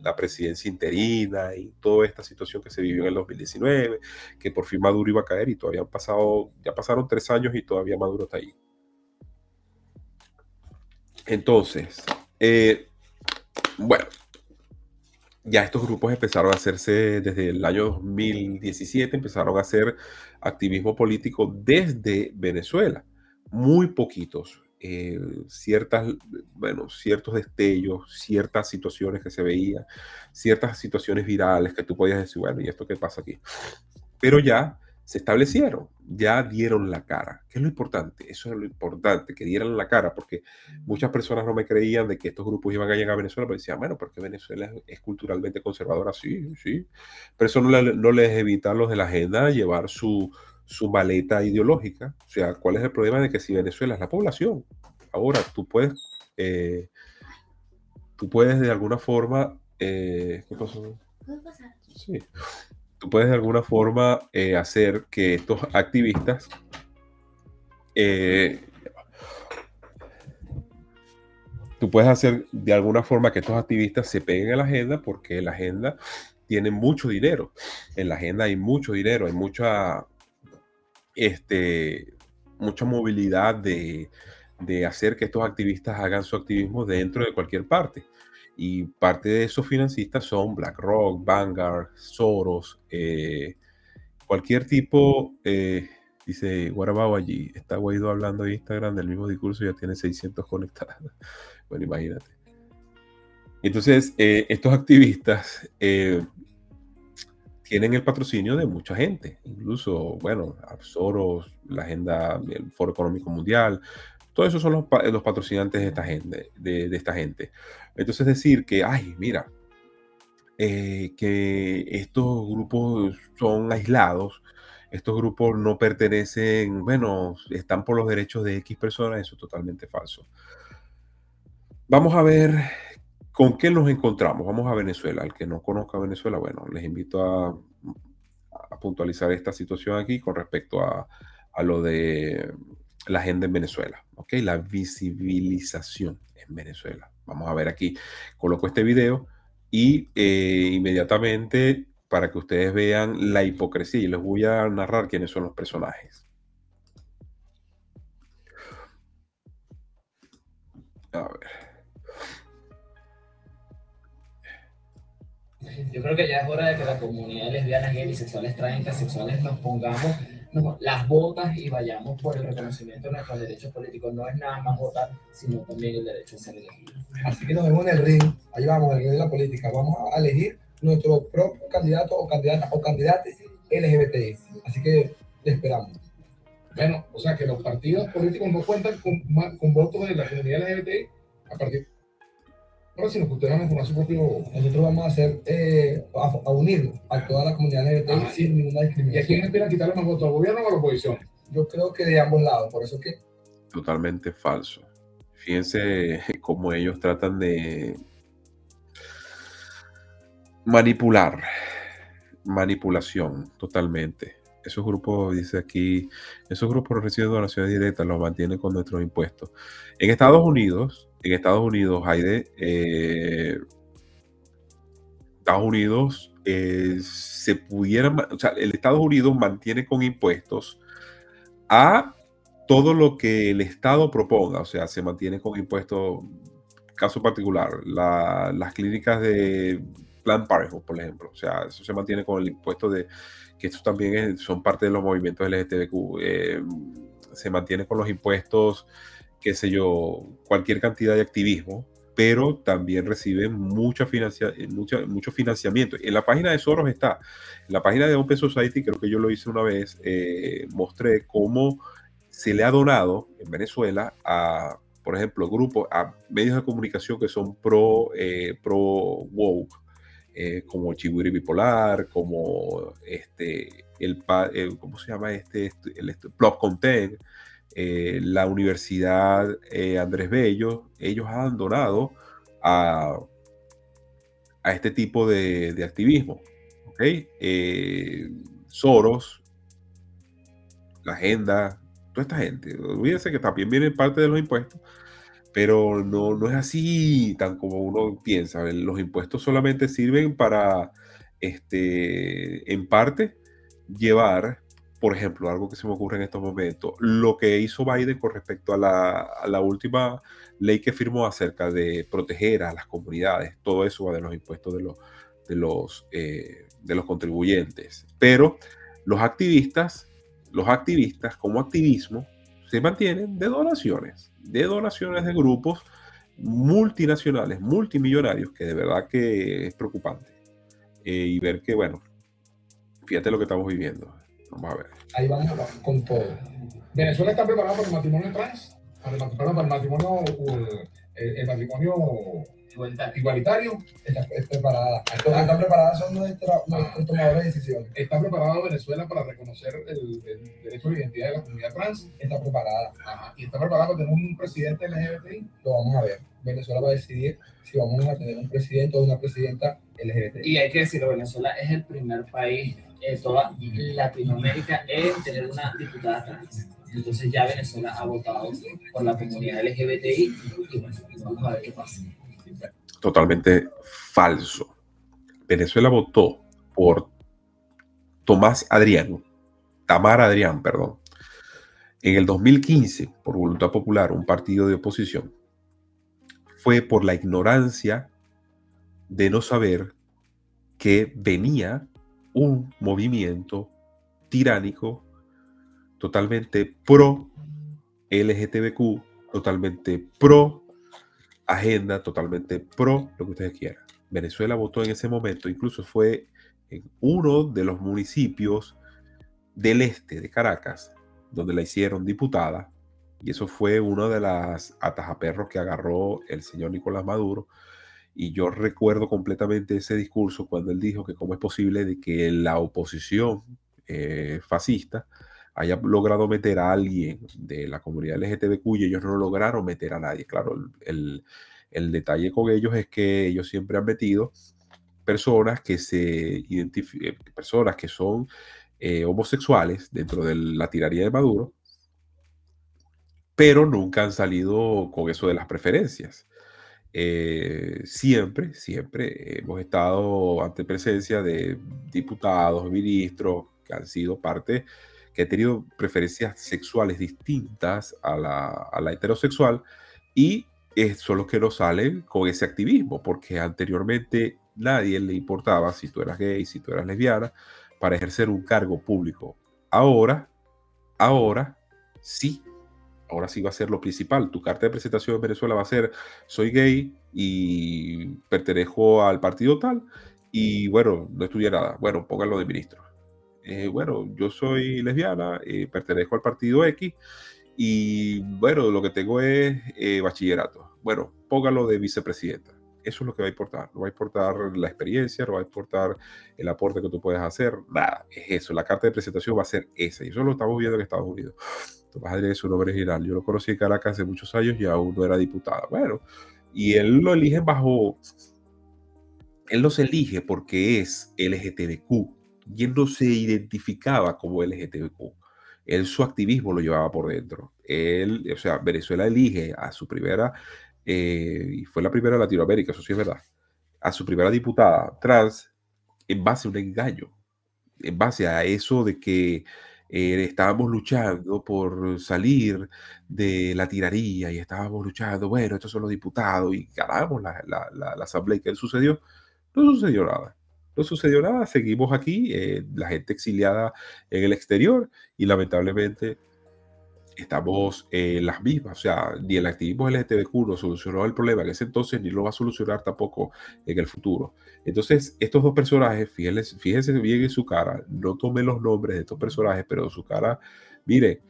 la presidencia interina y toda esta situación que se vivió en el 2019, que por fin Maduro iba a caer y todavía han pasado, ya pasaron tres años y todavía Maduro está ahí. Entonces, eh, bueno, ya estos grupos empezaron a hacerse desde el año 2017, empezaron a hacer activismo político desde Venezuela. Muy poquitos, eh, ciertas, bueno, ciertos destellos, ciertas situaciones que se veían, ciertas situaciones virales que tú podías decir, bueno, ¿y esto qué pasa aquí? Pero ya se establecieron, ya dieron la cara. ¿Qué es lo importante? Eso es lo importante, que dieran la cara, porque muchas personas no me creían de que estos grupos iban a llegar a Venezuela, pero decían, bueno, porque Venezuela es, culturalmente conservadora, sí, sí, pero eso no, no les evita a los de la agenda llevar su, su maleta ideológica. O sea, ¿cuál es el problema de que si Venezuela es la población? Ahora, tú puedes, eh, tú puedes de alguna forma, eh, ¿qué pasó? Sí. Tú puedes de alguna forma eh, hacer que estos activistas tú puedes hacer de alguna forma que estos activistas se peguen a la agenda porque la agenda tiene mucho dinero. En la agenda hay mucho dinero, hay mucha, este, mucha movilidad de, hacer que estos activistas hagan su activismo dentro de cualquier parte. Y parte de esos financistas son BlackRock, Vanguard, Soros, eh, cualquier tipo, eh, dice Guarabao allí, está Guaidó hablando en Instagram del mismo discurso, ya tiene 600 conectados. bueno, imagínate. Entonces, eh, estos activistas tienen el patrocinio de mucha gente, incluso, bueno, Soros, la agenda, el Foro Económico Mundial, todos esos son los, patrocinantes de esta gente. De, esta gente. Entonces decir que, ay, mira, eh, que estos grupos son aislados, estos grupos no pertenecen, bueno, están por los derechos de X personas, eso es totalmente falso. Vamos a ver ¿Con qué nos encontramos? Vamos a Venezuela. El que no conozca Venezuela, bueno, les invito a, puntualizar esta situación aquí con respecto a, lo de la agenda en Venezuela, ¿ok? La visibilización en Venezuela. Vamos a ver aquí, coloco este video y eh, inmediatamente para que ustedes vean la hipocresía y les voy a narrar quiénes son los personajes. A ver. Yo creo que ya es hora de que la comunidad lesbiana, gay, bisexuales, transexuales nos pongamos las botas y vayamos por el reconocimiento de nuestros derechos políticos. No es nada más votar, sino también el derecho a ser elegido. Así que nos vemos en el ring, ahí vamos, el ring de la política. Vamos a elegir nuestro propio candidato o candidata o candidata LGBTI. Así que le esperamos. Bueno, o sea que los partidos políticos no cuentan con, con votos de la comunidad LGBTI a partir si nos a su propio, nosotros vamos a hacer, eh, a, unir a toda la comunidad LGBT sin ninguna discriminación. ¿Y a quién espera quitarle más votos, al gobierno o a la oposición? Yo creo que de ambos lados, por eso que... Totalmente falso. Fíjense cómo ellos tratan de manipular, manipulación totalmente. Esos grupos, dice aquí, esos grupos reciben donaciones directas, los mantienen con nuestros impuestos. En Estados Unidos, en Estados Unidos hay de... Eh, Estados Unidos eh, se pudiera, o sea, el Estados Unidos mantiene con impuestos a todo lo que el Estado proponga, o sea, se mantiene con impuestos, caso particular, las clínicas de Plan Parenthood, por ejemplo, o sea, eso se mantiene con el impuesto de, que estos también son parte de los movimientos LGTBQ, eh, se mantiene con los impuestos, qué sé yo, cualquier cantidad de activismo, pero también reciben mucha financia, mucha, mucho financiamiento. En la página de Soros está, en la página de Open Society, creo que yo lo hice una vez, eh, mostré cómo se le ha donado en Venezuela a, por ejemplo, grupos, a medios de comunicación que son pro, eh, pro woke, eh, como Chihuiri Bipolar, como este, el, ¿cómo se llama este? este el, este, Content, eh, la Universidad Andrés Bello, ellos han donado a, a este tipo de, de activismo. ¿okay? Soros, la agenda, toda esta gente. Olvídense que también viene parte de los impuestos, pero no, no es así tan como uno piensa. Los impuestos solamente sirven para, este, en parte, llevar, por ejemplo, algo que se me ocurre en estos momentos, lo que hizo Biden con respecto a la, última ley que firmó acerca de proteger a las comunidades. Todo eso va de los impuestos eh, de los contribuyentes. Pero los activistas los activistas como activismo se mantienen de donaciones, de donaciones de grupos multinacionales, multimillonarios, que de verdad que es preocupante. Eh, y ver que, bueno, fíjate lo que estamos viviendo. Vamos a ver. Ahí vamos con todo. Venezuela está preparada para el matrimonio trans, para el, para el matrimonio, el matrimonio igualitario, está, preparada. Los que están preparadas son nuestros, tomadores de decisiones. ¿Está preparado Venezuela para reconocer el, derecho a la identidad de la comunidad trans? Está preparada. ¿Y está preparada para tener un presidente LGBTI? Lo vamos a ver. Venezuela va a decidir si vamos a tener un presidente o una presidenta LGBTI. Y hay que decirlo, Venezuela es el primer país en toda Latinoamérica en tener una diputada trans. Entonces ya Venezuela ha votado por la comunidad LGBTI vamos a ver qué pasa totalmente falso. Venezuela votó por Tomás Adrián, Tamar Adrián, perdón, en el 2015 por voluntad popular, un partido de oposición, fue por la ignorancia de no saber que venía un movimiento tiránico totalmente pro LGTBQ, totalmente pro agenda totalmente pro lo que ustedes quieran. Venezuela votó en ese momento, incluso fue en uno de los municipios del este de Caracas, donde la hicieron diputada, y eso fue uno de las atajaperros que agarró el señor Nicolás Maduro. Y yo recuerdo completamente ese discurso cuando él dijo que cómo es posible de que la oposición eh, fascista haya logrado meter a alguien de la comunidad LGTBQ y ellos no lograron meter a nadie. Claro, el, detalle con ellos es que ellos siempre han metido personas que se identifican, personas que son eh, homosexuales dentro de la tiraría de Maduro, pero nunca han salido con eso de las preferencias. Eh, siempre, siempre hemos estado ante presencia de diputados, ministros que han sido parte que ha tenido preferencias sexuales distintas a la, heterosexual y son los que no salen con ese activismo, porque anteriormente nadie le importaba si tú eras gay, si tú eras lesbiana, para ejercer un cargo público. Ahora, ahora sí, ahora sí va a ser lo principal. Tu carta de presentación en Venezuela va a ser, soy gay y pertenezco al partido tal, y bueno, no estudié nada. Bueno, pónganlo de ministro. Eh, bueno, yo soy lesbiana, eh, pertenezco al partido X y bueno, lo que tengo es eh, bachillerato. Bueno, póngalo de vicepresidenta. Eso es lo que va a importar. No va a importar la experiencia, no va a importar el aporte que tú puedes hacer. Nada, es eso. La carta de presentación va a ser esa. Y eso lo estamos viendo en Estados Unidos. Adrián es su nombre original. Yo lo conocí en Caracas hace muchos años y aún no era diputada. Bueno, y él lo elige bajo... Él no se elige porque es LGTBQ y él no se identificaba como LGTBQ. Él su activismo lo llevaba por dentro. Él, o sea, Venezuela elige a su primera, eh, y fue la primera de Latinoamérica, eso sí es verdad, a su primera diputada trans en base a un engaño, en base a eso de que eh, estábamos luchando por salir de la tiraría y estábamos luchando, bueno, estos son los diputados y ganamos la, la, la, la asamblea y que sucedió, no sucedió nada no sucedió nada, seguimos aquí, eh, la gente exiliada en el exterior y lamentablemente estamos en las mismas, o sea, ni el activismo LGTBQ no solucionó el problema en ese entonces, ni lo va a solucionar tampoco en el futuro. Entonces, estos dos personajes, fíjense, fíjense bien en su cara, no tomen los nombres de estos personajes, pero su cara, mire,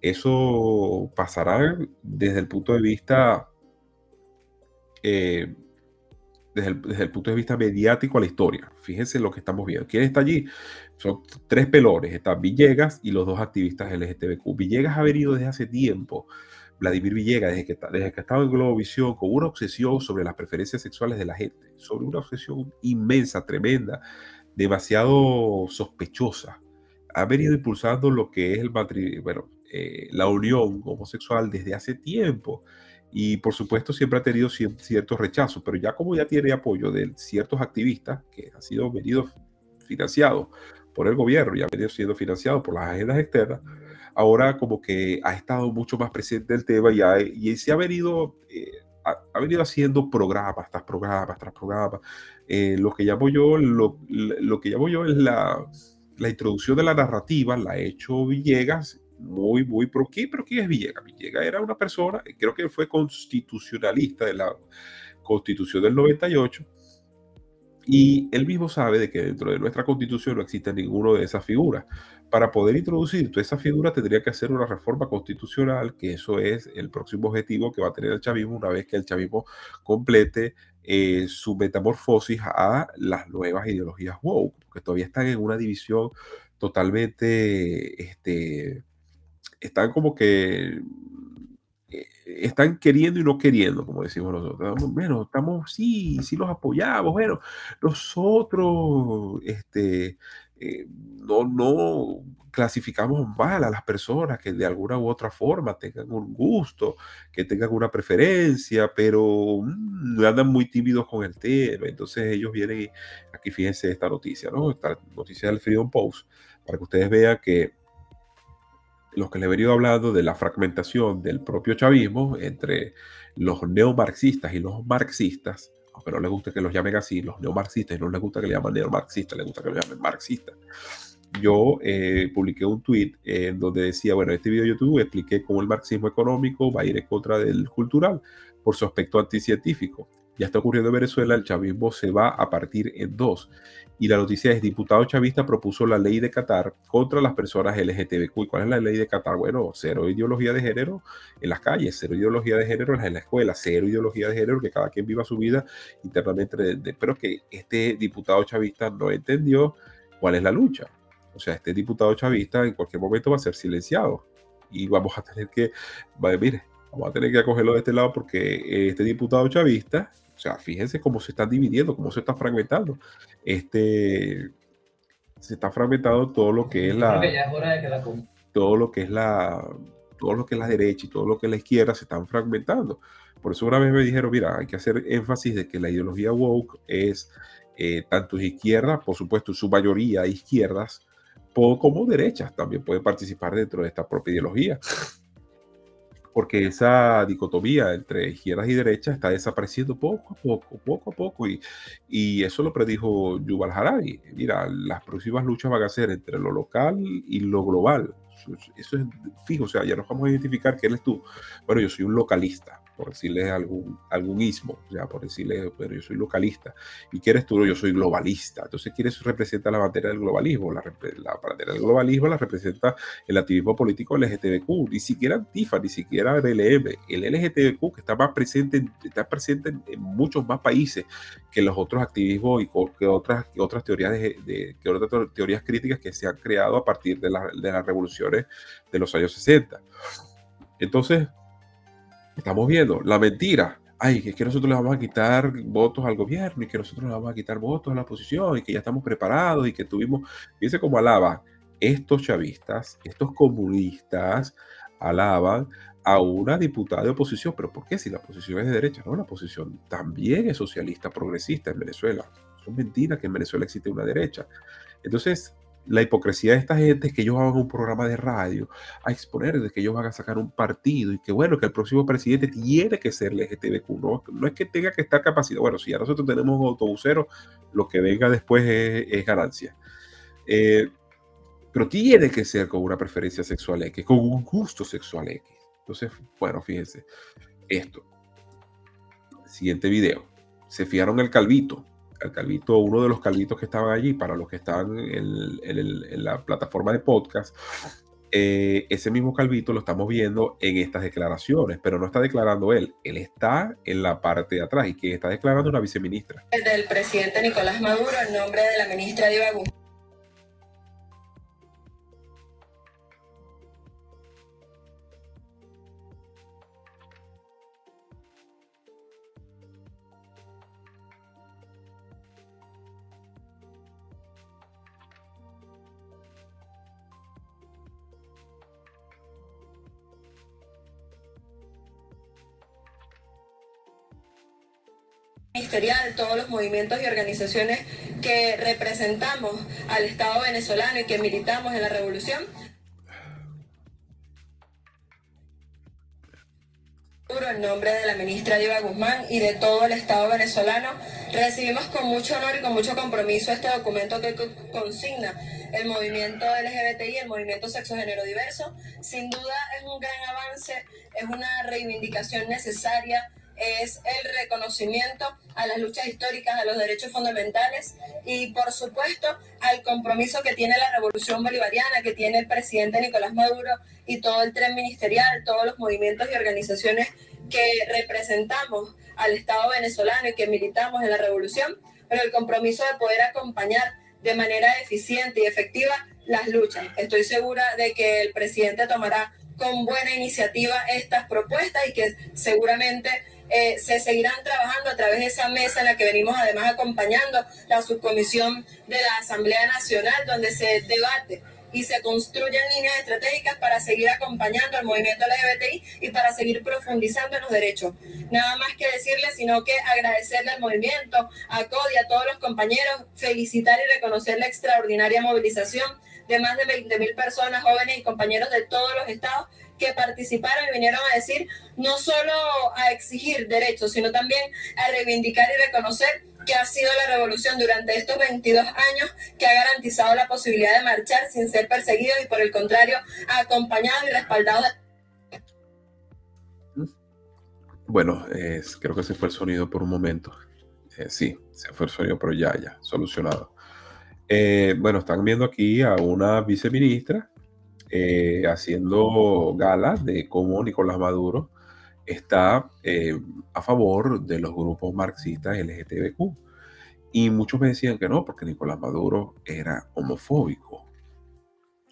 eso pasará desde el punto de vista... Eh, desde el, punto de vista mediático a la historia. Fíjense lo que estamos viendo. ¿Quién está allí? Son tres pelones. Está Villegas y los dos activistas LGTBQ. Villegas ha venido desde hace tiempo. Vladimir Villegas, desde que, desde que estaba en Globovisión, con una obsesión sobre las preferencias sexuales de la gente, sobre una obsesión inmensa, tremenda, demasiado sospechosa. Ha venido impulsando lo que es el bueno, eh, la unión homosexual desde hace tiempo y por supuesto siempre ha tenido cierto rechazo, pero ya como ya tiene apoyo de ciertos activistas que han sido venidos financiados por el gobierno y han venido siendo financiados por las agendas externas, ahora como que ha estado mucho más presente el tema y, y se ha venido, eh, ha, venido haciendo programas tras programas tras programas. Eh, lo que llamo yo, lo, lo que llamo yo es la, la introducción de la narrativa, la ha hecho Villegas muy, muy pro qué, pero ¿quién es Villegas? Villegas era una persona, creo que fue constitucionalista de la constitución del 98, y él mismo sabe de que dentro de nuestra constitución no existe ninguna de esas figuras. Para poder introducir toda esa figura tendría que hacer una reforma constitucional, que eso es el próximo objetivo que va a tener el chavismo una vez que el chavismo complete eh, su metamorfosis a las nuevas ideologías woke, porque todavía están en una división totalmente este, están como que eh, están queriendo y no queriendo, como decimos nosotros. Bueno, estamos, sí, sí los apoyamos. Bueno, nosotros este, eh, no, no clasificamos mal a las personas que de alguna u otra forma tengan un gusto, que tengan una preferencia, pero mm, andan muy tímidos con el tema. Entonces ellos vienen, aquí fíjense esta noticia, ¿no? Esta noticia del Freedom Post, para que ustedes vean que los que le he venido hablando de la fragmentación del propio chavismo entre los neomarxistas y los marxistas, aunque no les gusta que los llamen así, los neomarxistas, no les gusta que le llamen neomarxistas, les gusta que los llamen marxistas. Yo eh, publiqué un tweet en donde decía, bueno, en este video de YouTube expliqué cómo el marxismo económico va a ir en contra del cultural por su aspecto anticientífico. Ya está ocurriendo en Venezuela, el chavismo se va a partir en dos y la noticia es, diputado chavista propuso la ley de Qatar contra las personas LGTBQ. ¿Y cuál es la ley de Qatar? Bueno, cero ideología de género en las calles, cero ideología de género en la escuela, cero ideología de género, que cada quien viva su vida internamente. pero que este diputado chavista no entendió cuál es la lucha. O sea, este diputado chavista en cualquier momento va a ser silenciado y vamos a tener que, mire, vamos a tener que acogerlo de este lado porque este diputado chavista o sea, fíjense cómo se están dividiendo, cómo se está fragmentando. Este, se está fragmentando todo lo que es la, todo lo que es la, todo lo que es la derecha y todo lo que es la izquierda se están fragmentando. Por eso una vez me dijeron, mira, hay que hacer énfasis de que la ideología woke es eh, tanto izquierda, por supuesto, su mayoría izquierdas, como derechas también pueden participar dentro de esta propia ideología porque esa dicotomía entre izquierdas y derechas está desapareciendo poco a poco, poco a poco, y, eso lo predijo Yuval Harari. Mira, las próximas luchas van a ser entre lo local y lo global. Eso es fijo, o sea, ya nos vamos a identificar quién eres tú. Bueno, yo soy un localista, por decirle algún, algún ismo, ya por decirle, pero yo soy localista. ¿Y quieres tú? Yo soy globalista. Entonces, ¿quieres representa la bandera del globalismo? La, la bandera del globalismo la representa el activismo político LGTBQ, ni siquiera Antifa, ni siquiera el LM. El LGTBQ que está más presente, está presente en, muchos más países que los otros activismos y que otras, otras teorías de, que otras teorías críticas que se han creado a partir de la, de la revolución elecciones de los años 60. Entonces, estamos viendo la mentira. Ay, que, que nosotros le vamos a quitar votos al gobierno y que nosotros le vamos a quitar votos a la oposición y que ya estamos preparados y que tuvimos, dice como alaba, estos chavistas, estos comunistas alaban a una diputada de oposición. ¿Pero por qué? Si la oposición es de derecha, no, la oposición también es socialista, progresista en Venezuela. Son mentiras que en Venezuela existe una derecha. Entonces, la hipocresía de esta gente es que ellos hagan un programa de radio a exponer de que ellos van a sacar un partido y que bueno, que el próximo presidente tiene que ser LGTBQ, no, no es que tenga que estar capacitado. Bueno, si ya nosotros tenemos un autobusero, lo que venga después es, ganancia. Eh, pero tiene que ser con una preferencia sexual X, con un gusto sexual X. Entonces, bueno, fíjense, esto. Siguiente video. Se fijaron el calvito. El calvito, uno de los calvitos que estaban allí, para los que estaban en, la plataforma de podcast, eh, ese mismo calvito lo estamos viendo en estas declaraciones, pero no está declarando él, él está en la parte de atrás y que está declarando una viceministra. El del presidente Nicolás Maduro en nombre de la ministra Diva ministerial, todos los movimientos y organizaciones que representamos al Estado venezolano y que militamos en la revolución. En nombre de la ministra Diva Guzmán y de todo el Estado venezolano, recibimos con mucho honor y con mucho compromiso este documento que consigna el movimiento LGBTI, el movimiento sexo género diverso. Sin duda es un gran avance, es una reivindicación necesaria es el reconocimiento a las luchas históricas, a los derechos fundamentales y, por supuesto, al compromiso que tiene la revolución bolivariana, que tiene el presidente Nicolás Maduro y todo el tren ministerial, todos los movimientos y organizaciones que representamos al Estado venezolano y que militamos en la revolución, pero el compromiso de poder acompañar de manera eficiente y efectiva las luchas. Estoy segura de que el presidente tomará con buena iniciativa estas propuestas y que seguramente eh, se seguirán trabajando a través de esa mesa en la que venimos además acompañando la subcomisión de la Asamblea Nacional, donde se debate y se construyen líneas estratégicas para seguir acompañando al movimiento LGBTI y para seguir profundizando en los derechos. Nada más que decirle, sino que agradecerle al movimiento, a CODI, a todos los compañeros, felicitar y reconocer la extraordinaria movilización de más de 20.000 personas, jóvenes y compañeros de todos los estados que participaron y vinieron a decir, no solo a exigir derechos, sino también a reivindicar y reconocer que ha sido la revolución durante estos 22 años que ha garantizado la posibilidad de marchar sin ser perseguidos y por el contrario, acompañados y respaldados. Bueno, creo que se fue el sonido por un momento. Eh, sí, se fue el sonido, pero ya, ya, solucionado. Eh, bueno, están viendo aquí a una viceministra eh, haciendo gala de cómo Nicolás Maduro está eh, a favor de los grupos marxistas LGTBQ. Y muchos me decían que no, porque Nicolás Maduro era homofóbico.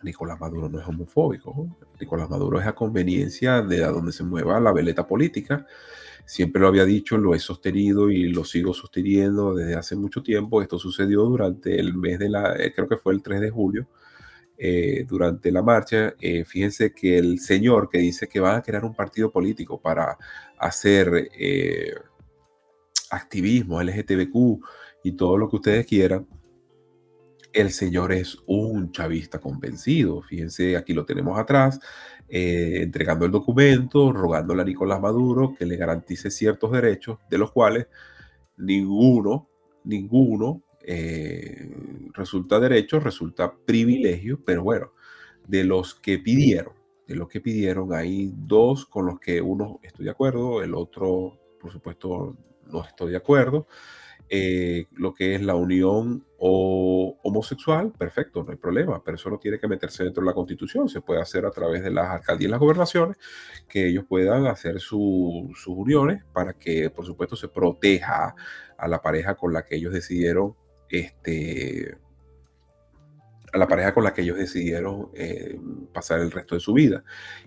Nicolás Maduro no es homofóbico. Nicolás Maduro es a conveniencia de a donde se mueva la veleta política. Siempre lo había dicho, lo he sostenido y lo sigo sosteniendo desde hace mucho tiempo. Esto sucedió durante el mes de la, eh, creo que fue el 3 de julio, eh, durante la marcha, eh, fíjense que el señor que dice que va a crear un partido político para hacer eh, activismo LGTBQ y todo lo que ustedes quieran, el señor es un chavista convencido. Fíjense, aquí lo tenemos atrás, entregando el documento, rogándole a Nicolás Maduro que le garantice ciertos derechos, de los cuales ninguno, ninguno eh, resulta derecho, resulta privilegio, pero bueno, de los que pidieron, de los que pidieron, hay dos con los que uno estoy de acuerdo, el otro, por supuesto, no estoy de acuerdo. Eh, lo que es la unión o homosexual, perfecto, no hay problema, pero eso no tiene que meterse dentro de la constitución, se puede hacer a través de las alcaldías y las gobernaciones, que ellos puedan hacer sus uniones para que, por supuesto, se proteja a la pareja con la que ellos decidieron este, a la pareja con la que ellos decidieron eh, pasar el resto de su vida.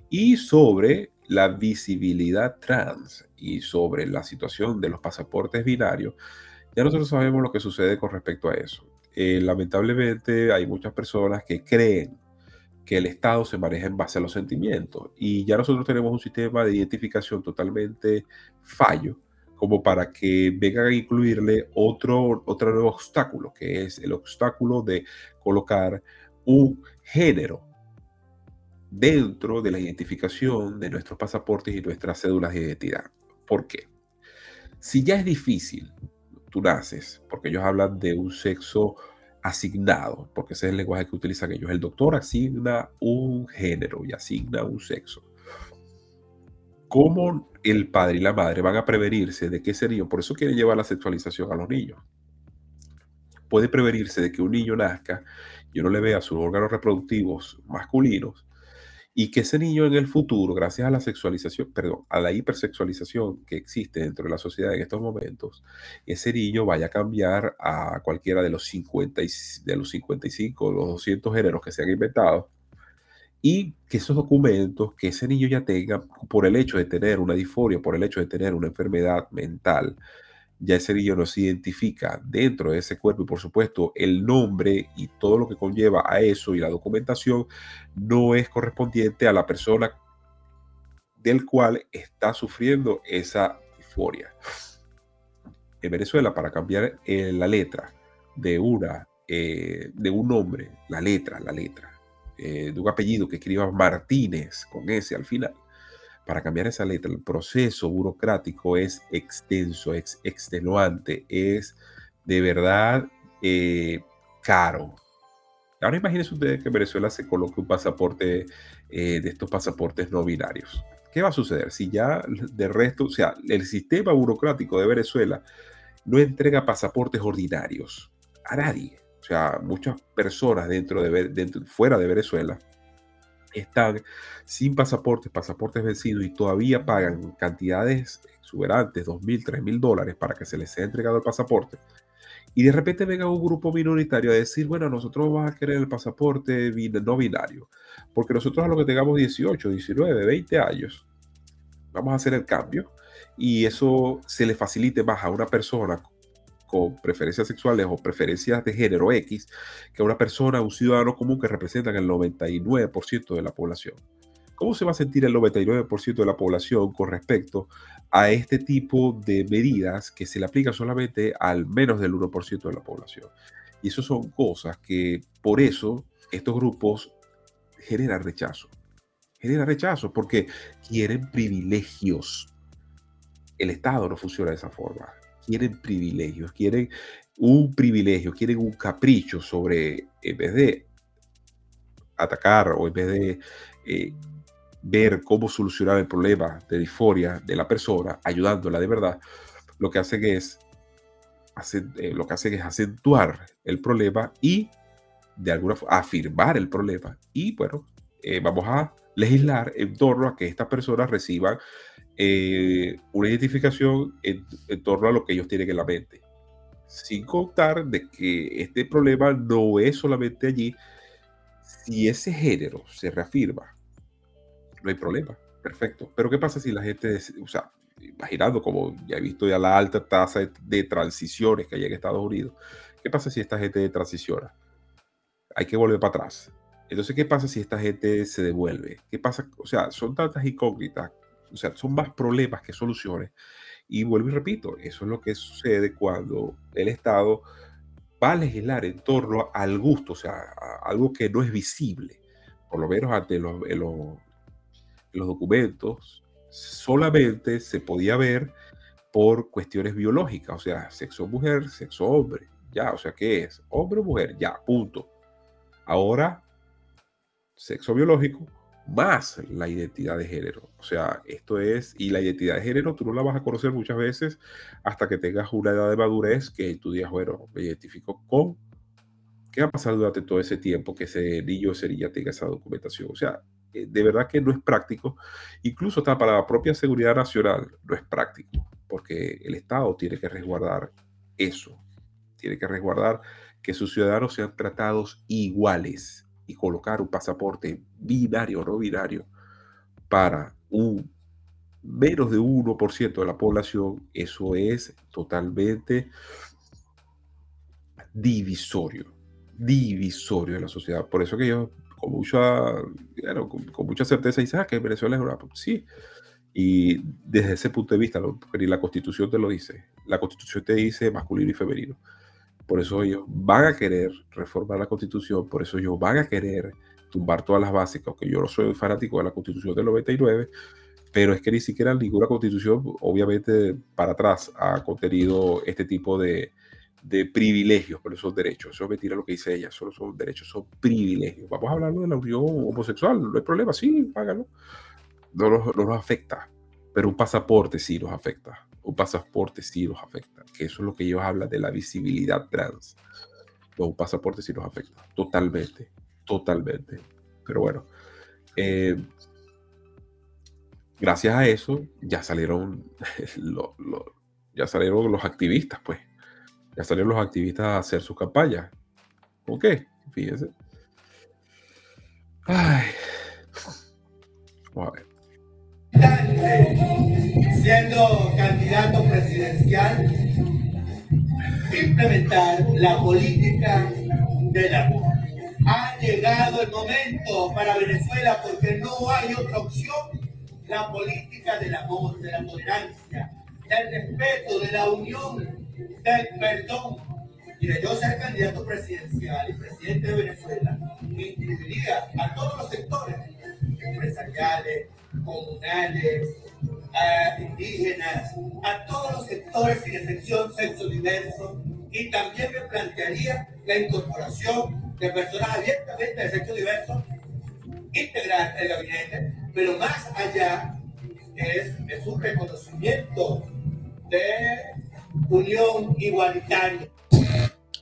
Y sobre la visibilidad trans y sobre la situación de los pasaportes binarios, ya nosotros sabemos lo que sucede con respecto a eso. Eh, lamentablemente hay muchas personas que creen que el Estado se maneja en base a los sentimientos y ya nosotros tenemos un sistema de identificación totalmente fallo como para que vengan a incluirle otro, otro nuevo obstáculo, que es el obstáculo de colocar un género dentro de la identificación de nuestros pasaportes y nuestras cédulas de identidad. ¿Por qué? Si ya es difícil, tú naces, porque ellos hablan de un sexo asignado, porque ese es el lenguaje que utilizan ellos. El doctor asigna un género y asigna un sexo. ¿Cómo el padre y la madre van a prevenirse de que ese niño, por eso quiere llevar la sexualización a los niños, puede prevenirse de que un niño nazca y uno le vea sus órganos reproductivos masculinos y que ese niño en el futuro, gracias a la sexualización, perdón, a la hipersexualización que existe dentro de la sociedad en estos momentos, ese niño vaya a cambiar a cualquiera de los 50 de los 55, los 200 géneros que se han inventado y que esos documentos que ese niño ya tenga por el hecho de tener una disforia, por el hecho de tener una enfermedad mental, ya ese niño no se identifica dentro de ese cuerpo y por supuesto el nombre y todo lo que conlleva a eso y la documentación no es correspondiente a la persona del cual está sufriendo esa disforia. En Venezuela, para cambiar eh, la letra de una eh, de un nombre, la letra, la letra, eh, de un apellido que escriba Martínez con ese al final, para cambiar esa letra, el proceso burocrático es extenso, es extenuante, es de verdad eh, caro. Ahora imagínense ustedes que en Venezuela se coloque un pasaporte eh, de estos pasaportes no binarios. ¿Qué va a suceder? Si ya de resto, o sea, el sistema burocrático de Venezuela no entrega pasaportes ordinarios a nadie sea, muchas personas dentro de, fuera de Venezuela están sin pasaportes, pasaportes vencidos y todavía pagan cantidades exuberantes, dos mil, tres mil dólares para que se les sea entregado el pasaporte. Y de repente venga un grupo minoritario a decir, bueno, nosotros vamos a querer el pasaporte no binario, porque nosotros a lo que tengamos 18, 19, 20 años, vamos a hacer el cambio y eso se le facilite más a una persona con preferencias sexuales o preferencias de género X que una persona, un ciudadano común que representan el 99% de la población. ¿Cómo se va a sentir el 99% de la población con respecto a este tipo de medidas que se le aplican solamente al menos del 1% de la población? Y eso son cosas que por eso estos grupos generan rechazo. Generan rechazo porque quieren privilegios. El Estado no funciona de esa forma quieren privilegios, quieren un privilegio, quieren un capricho sobre, en vez de atacar o en vez de eh, ver cómo solucionar el problema de disforia de la persona, ayudándola de verdad, lo que hacen es, eh, lo que hacen es acentuar el problema y de alguna forma afirmar el problema. Y bueno, eh, vamos a legislar en torno a que estas personas reciban eh, una identificación en, torno a lo que ellos tienen en la mente. Sin contar de que este problema no es solamente allí. Si ese género se reafirma, no hay problema. Perfecto. Pero ¿qué pasa si la gente, o sea, imaginando como ya he visto ya la alta tasa de, transiciones que hay en Estados Unidos, ¿qué pasa si esta gente transiciona? Hay que volver para atrás. Entonces, ¿qué pasa si esta gente se devuelve? ¿Qué pasa? O sea, son tantas incógnitas o sea, son más problemas que soluciones. Y vuelvo y repito, eso es lo que sucede cuando el Estado va a legislar en torno al gusto, o sea, algo que no es visible, por lo menos ante los, los, los documentos, solamente se podía ver por cuestiones biológicas, o sea, sexo mujer, sexo hombre, ya, o sea, ¿qué es? Hombre o mujer, ya, punto. Ahora, sexo biológico, más la identidad de género. O sea, esto es, y la identidad de género tú no la vas a conocer muchas veces hasta que tengas una edad de madurez que tú digas, bueno, me identifico con. ¿Qué va a pasar durante todo ese tiempo que ese niño o esa niña tenga esa documentación? O sea, eh, de verdad que no es práctico. Incluso hasta para la propia seguridad nacional no es práctico, porque el Estado tiene que resguardar eso. Tiene que resguardar que sus ciudadanos sean tratados iguales y colocar un pasaporte binario o no binario para un menos de 1% de la población, eso es totalmente divisorio, divisorio de la sociedad. Por eso que yo con mucha, con, mucha certeza dice, ah, que Venezuela es Europa. Sí, y desde ese punto de vista, ni la constitución te lo dice, la constitución te dice masculino y femenino. Por eso ellos van a querer reformar la constitución, por eso ellos van a querer tumbar todas las básicas, aunque yo no soy fanático de la constitución del 99, pero es que ni siquiera ninguna constitución, obviamente, para atrás ha contenido este tipo de, de privilegios, pero son derechos. Eso es mentira lo que dice ella, solo son derechos, son privilegios. Vamos a hablar de la unión homosexual, no hay problema, sí, págalo. No no nos afecta, pero un pasaporte sí nos afecta un pasaporte sí los afecta, que eso es lo que ellos hablan de la visibilidad trans. un pasaporte sí los afecta, totalmente, totalmente. Pero bueno, eh, gracias a eso ya salieron, ya salieron los activistas, pues. Ya salieron los activistas a hacer sus campañas. ¿Con qué? Fíjense. Ay. Vamos a ver siendo candidato presidencial, implementar la política del amor. Ha llegado el momento para Venezuela porque no hay otra opción, la política del amor, de la tolerancia, del respeto, de la unión, del perdón. De yo ser candidato presidencial y presidente de Venezuela, me incluiría a todos los sectores empresariales, comunales, a indígenas, a todos los sectores sin excepción sexo diverso y también me plantearía la incorporación de personas abiertamente de sexo diverso, integrar el gabinete, pero más allá es, es un reconocimiento de unión igualitaria.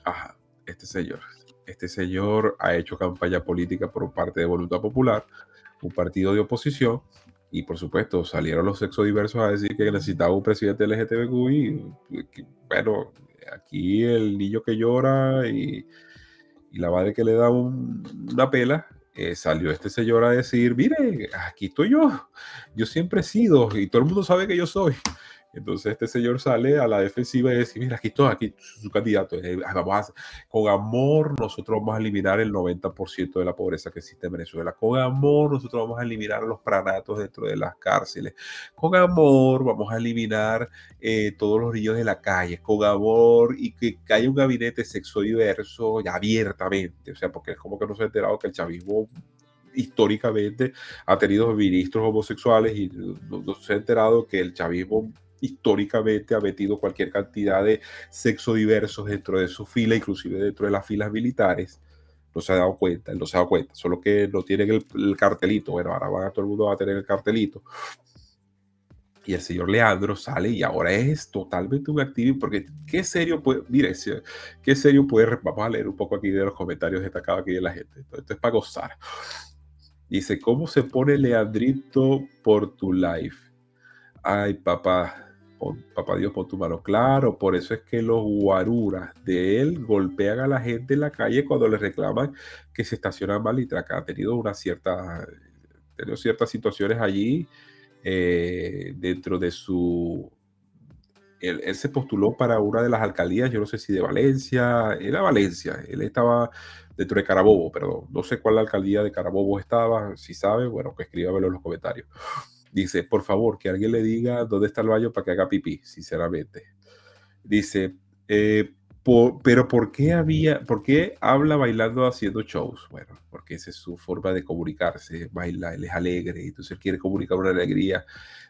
Ajá, este señor, este señor ha hecho campaña política por parte de Voluntad Popular, un partido de oposición, y por supuesto salieron los sexos diversos a decir que necesitaba un presidente LGTBQ y bueno, aquí el niño que llora y, la madre que le da una pela, eh, salió este señor a decir, mire, aquí estoy yo, yo siempre he sido y todo el mundo sabe que yo soy. Entonces este señor sale a la defensiva y dice, mira, aquí está, aquí su candidato. Eh, vamos con amor nosotros vamos a eliminar el 90% de la pobreza que existe en Venezuela. Con amor nosotros vamos a eliminar los pranatos dentro de las cárceles. Con amor vamos a eliminar eh, todos los niños de la calle. Con amor y que, haya un gabinete sexo diverso ya abiertamente. O sea, porque es como que no se ha enterado que el chavismo históricamente ha tenido ministros homosexuales y no se ha enterado que el chavismo históricamente ha metido cualquier cantidad de sexo diversos dentro de su fila, inclusive dentro de las filas militares. No se ha dado cuenta, él no se ha dado cuenta, solo que no tienen el, cartelito. Bueno, ahora va, todo el mundo va a tener el cartelito. Y el señor Leandro sale y ahora es totalmente un activo, porque qué serio puede, mire, qué serio puede, vamos a leer un poco aquí de los comentarios destacados aquí de la gente. Esto es para gozar. Dice, ¿cómo se pone Leandrito por tu live? Ay, papá, papá Dios, pon tu mano. Claro, por eso es que los guaruras de él golpean a la gente en la calle cuando le reclaman que se estaciona mal y Ha tenido una cierta, tenido ciertas situaciones allí eh, dentro de su... Él, se postuló para una de las alcaldías, yo no sé si de Valencia, era Valencia, él estaba dentro de Carabobo, pero no sé cuál alcaldía de Carabobo estaba, si sabe, bueno, que escríbamelo en los comentarios. Dice, por favor, que alguien le diga dónde está el baño para que haga pipí, sinceramente. Dice, eh, pero ¿por qué había, por qué habla bailando haciendo shows? Bueno, porque esa es su forma de comunicarse, baila, él es alegre, entonces quiere comunicar una alegría.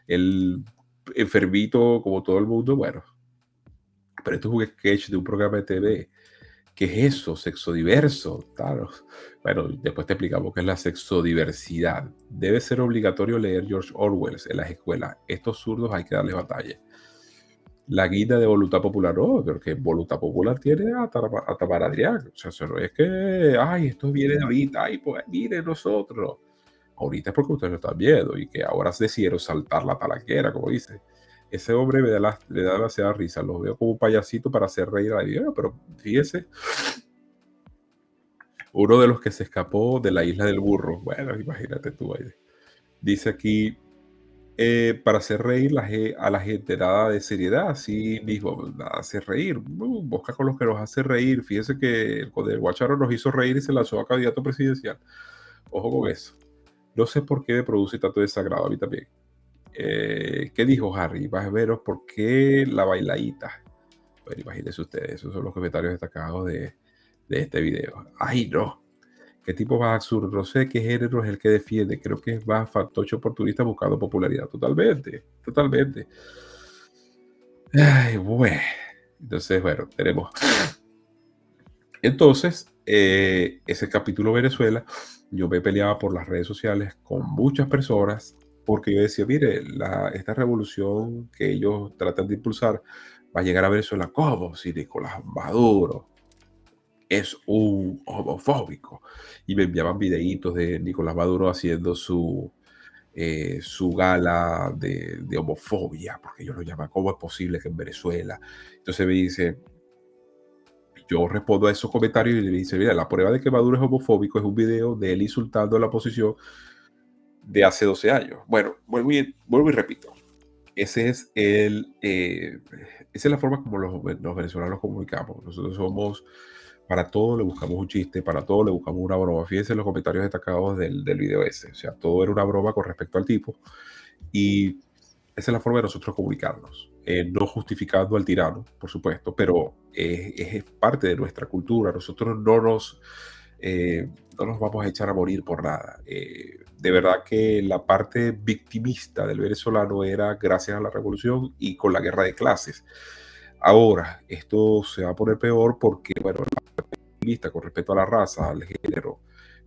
El enfermito, como todo el mundo, bueno. Pero esto es un sketch de un programa de TV. ¿Qué es eso? Sexo diverso, claro. Bueno, después te explicamos qué es la sexodiversidad. Debe ser obligatorio leer George Orwell en las escuelas. Estos zurdos hay que darles batalla. La guía de voluntad popular, no, pero que voluntad popular tiene a, Tamar Adrián. O sea, no es que, ay, esto viene de ahorita, ay, pues mire nosotros. Ahorita es porque ustedes lo están viendo y que ahora decidieron saltar la talanquera, como dice ese hombre me da la, le da demasiada risa. Lo veo como un payasito para hacer reír a la vida, pero fíjese Uno de los que se escapó de la isla del burro. Bueno, imagínate tú, ahí. Dice aquí, eh, para hacer reír la a la gente, nada de seriedad, así mismo, nada hacer reír. Uh, busca con los que nos hace reír. Fíjese que el, el Guacharo nos hizo reír y se lanzó a candidato presidencial. Ojo con eso. No sé por qué me produce tanto desagrado a mí también. Eh, ¿Qué dijo Harry? Vas a veros por qué la bailadita. Bueno, imagínense ustedes, esos son los comentarios destacados de, de este video. ¡Ay, no! ¿Qué tipo más absurdo? No sé qué género es el que defiende. Creo que más fantoche oportunista buscando popularidad. Totalmente, totalmente. Ay, bueno. Entonces, bueno, tenemos. Entonces, eh, ese capítulo Venezuela, yo me peleaba por las redes sociales con muchas personas porque yo decía, mire, esta revolución que ellos tratan de impulsar va a llegar a Venezuela como si Nicolás Maduro es un homofóbico. Y me enviaban videitos de Nicolás Maduro haciendo su, eh, su gala de, de, homofobia, porque ellos lo llaman, ¿cómo es posible que en Venezuela? Entonces me dice, yo respondo a esos comentarios y le dice, mira, la prueba de que Maduro es homofóbico es un video de él insultando a la oposición de hace 12 años. Bueno, vuelvo y, vuelvo y repito. Ese es el, eh, esa es la forma como los, los venezolanos comunicamos. Nosotros somos para todo le buscamos un chiste, para todo le buscamos una broma. Fíjense los comentarios destacados del, del video ese. O sea, todo era una broma con respecto al tipo. Y esa es la forma de nosotros comunicarnos. Eh, no justificando al tirano, por supuesto, pero es, parte de nuestra cultura. Nosotros no nos, eh, no nos vamos a echar a morir por nada. Eh, de verdad que la parte victimista del venezolano era gracias a la revolución y con la guerra de clases. Ahora, esto se va a poner peor porque, bueno, vista con respecto a la raza, al género,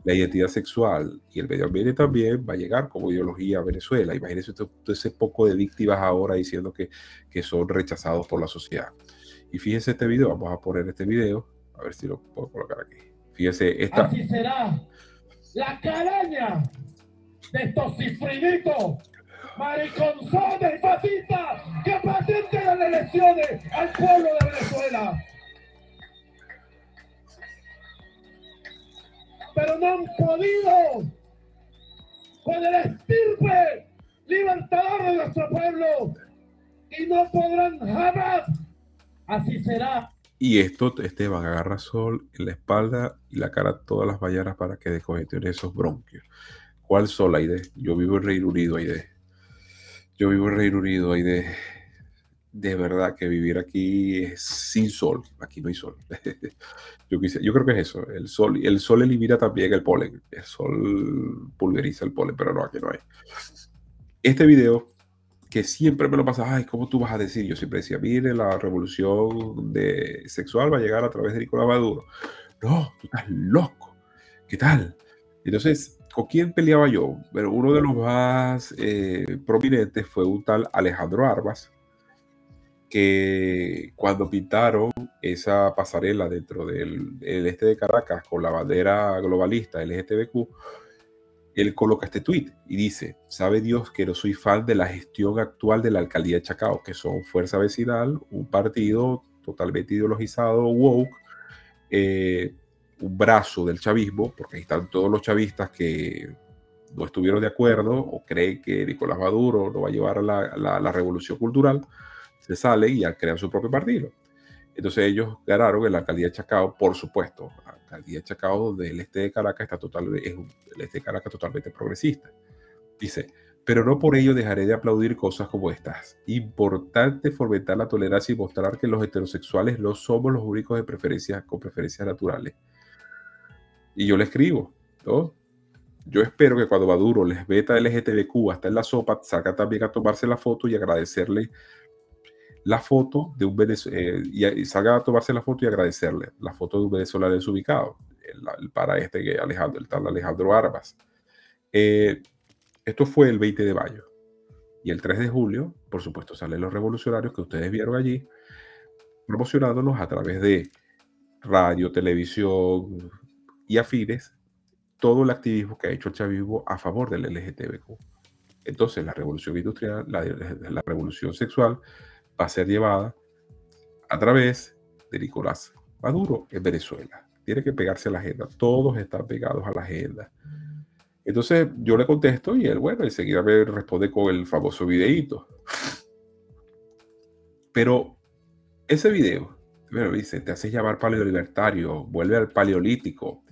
la identidad sexual y el medio ambiente también va a llegar como ideología a Venezuela. Imagínense todo ese poco de víctimas ahora diciendo que, que son rechazados por la sociedad. Y fíjense este video, vamos a poner este video, a ver si lo puedo colocar aquí. Fíjense esta. Así será la caraña de estos cifriditos mariconzones fascistas que patenten las elecciones al pueblo de Venezuela. Pero no han podido con el estirpe libertador de nuestro pueblo y no podrán jamás. Así será. Y esto, Esteban agarra sol en la espalda y la cara todas las mañanas para que descongestione esos bronquios. ¿Cuál sol, Aide? Yo vivo en Reino Unido, Aide. Yo vivo en Reino Unido y de, de verdad que vivir aquí es sin sol. Aquí no hay sol. yo, yo creo que es eso. El sol, el sol elimina también el polen. El sol pulveriza el polen, pero no, aquí no hay. Este video que siempre me lo pasa, ay, ¿cómo tú vas a decir? Yo siempre decía, mire, la revolución de sexual va a llegar a través de Nicolás Maduro. No, tú estás loco. ¿Qué tal? Entonces, ¿Con quién peleaba yo? Bueno, uno de los más eh, prominentes fue un tal Alejandro Arbas, que cuando pintaron esa pasarela dentro del, este de Caracas con la bandera globalista LGTBQ, él coloca este tweet y dice, sabe Dios que no soy fan de la gestión actual de la alcaldía de Chacao, que son Fuerza Vecinal, un partido totalmente ideologizado, woke, eh, un brazo del chavismo, porque ahí están todos los chavistas que no estuvieron de acuerdo o creen que Nicolás Maduro no va a llevar a la, la, revolución cultural, se salen y crean su propio partido. Entonces ellos ganaron en la alcaldía de Chacao, por supuesto, alcaldía Chacao donde el este de Caracas está total, el este de Caracas totalmente progresista. Dice, pero no por ello dejaré de aplaudir cosas como estas. Importante fomentar la tolerancia y mostrar que los heterosexuales no somos los únicos de preferencias con preferencias naturales y yo le escribo, ¿no? Yo espero que cuando Maduro les veta LGTBQ hasta en la sopa, salga también a tomarse la foto y agradecerle la foto de un venezolano, eh, y salga a tomarse la foto y agradecerle la foto de un venezolano desubicado, el, para este que Alejandro, el tal Alejandro Arbas. Eh, esto fue el 20 de mayo. Y el 3 de julio, por supuesto, salen los revolucionarios que ustedes vieron allí, promocionándonos a través de radio, televisión, y afines todo el activismo que ha hecho el chavismo a favor del LGTBQ. Entonces, la revolución industrial, la, la revolución sexual va a ser llevada a través de Nicolás Maduro en Venezuela. tiene que pegarse a la agenda. Todos están pegados a la agenda. Entonces yo le contesto y él, bueno, enseguida me responde con el famoso videíto. Pero ese video, bueno, dice, te haces llamar paleolibertario, vuelve al paleolítico,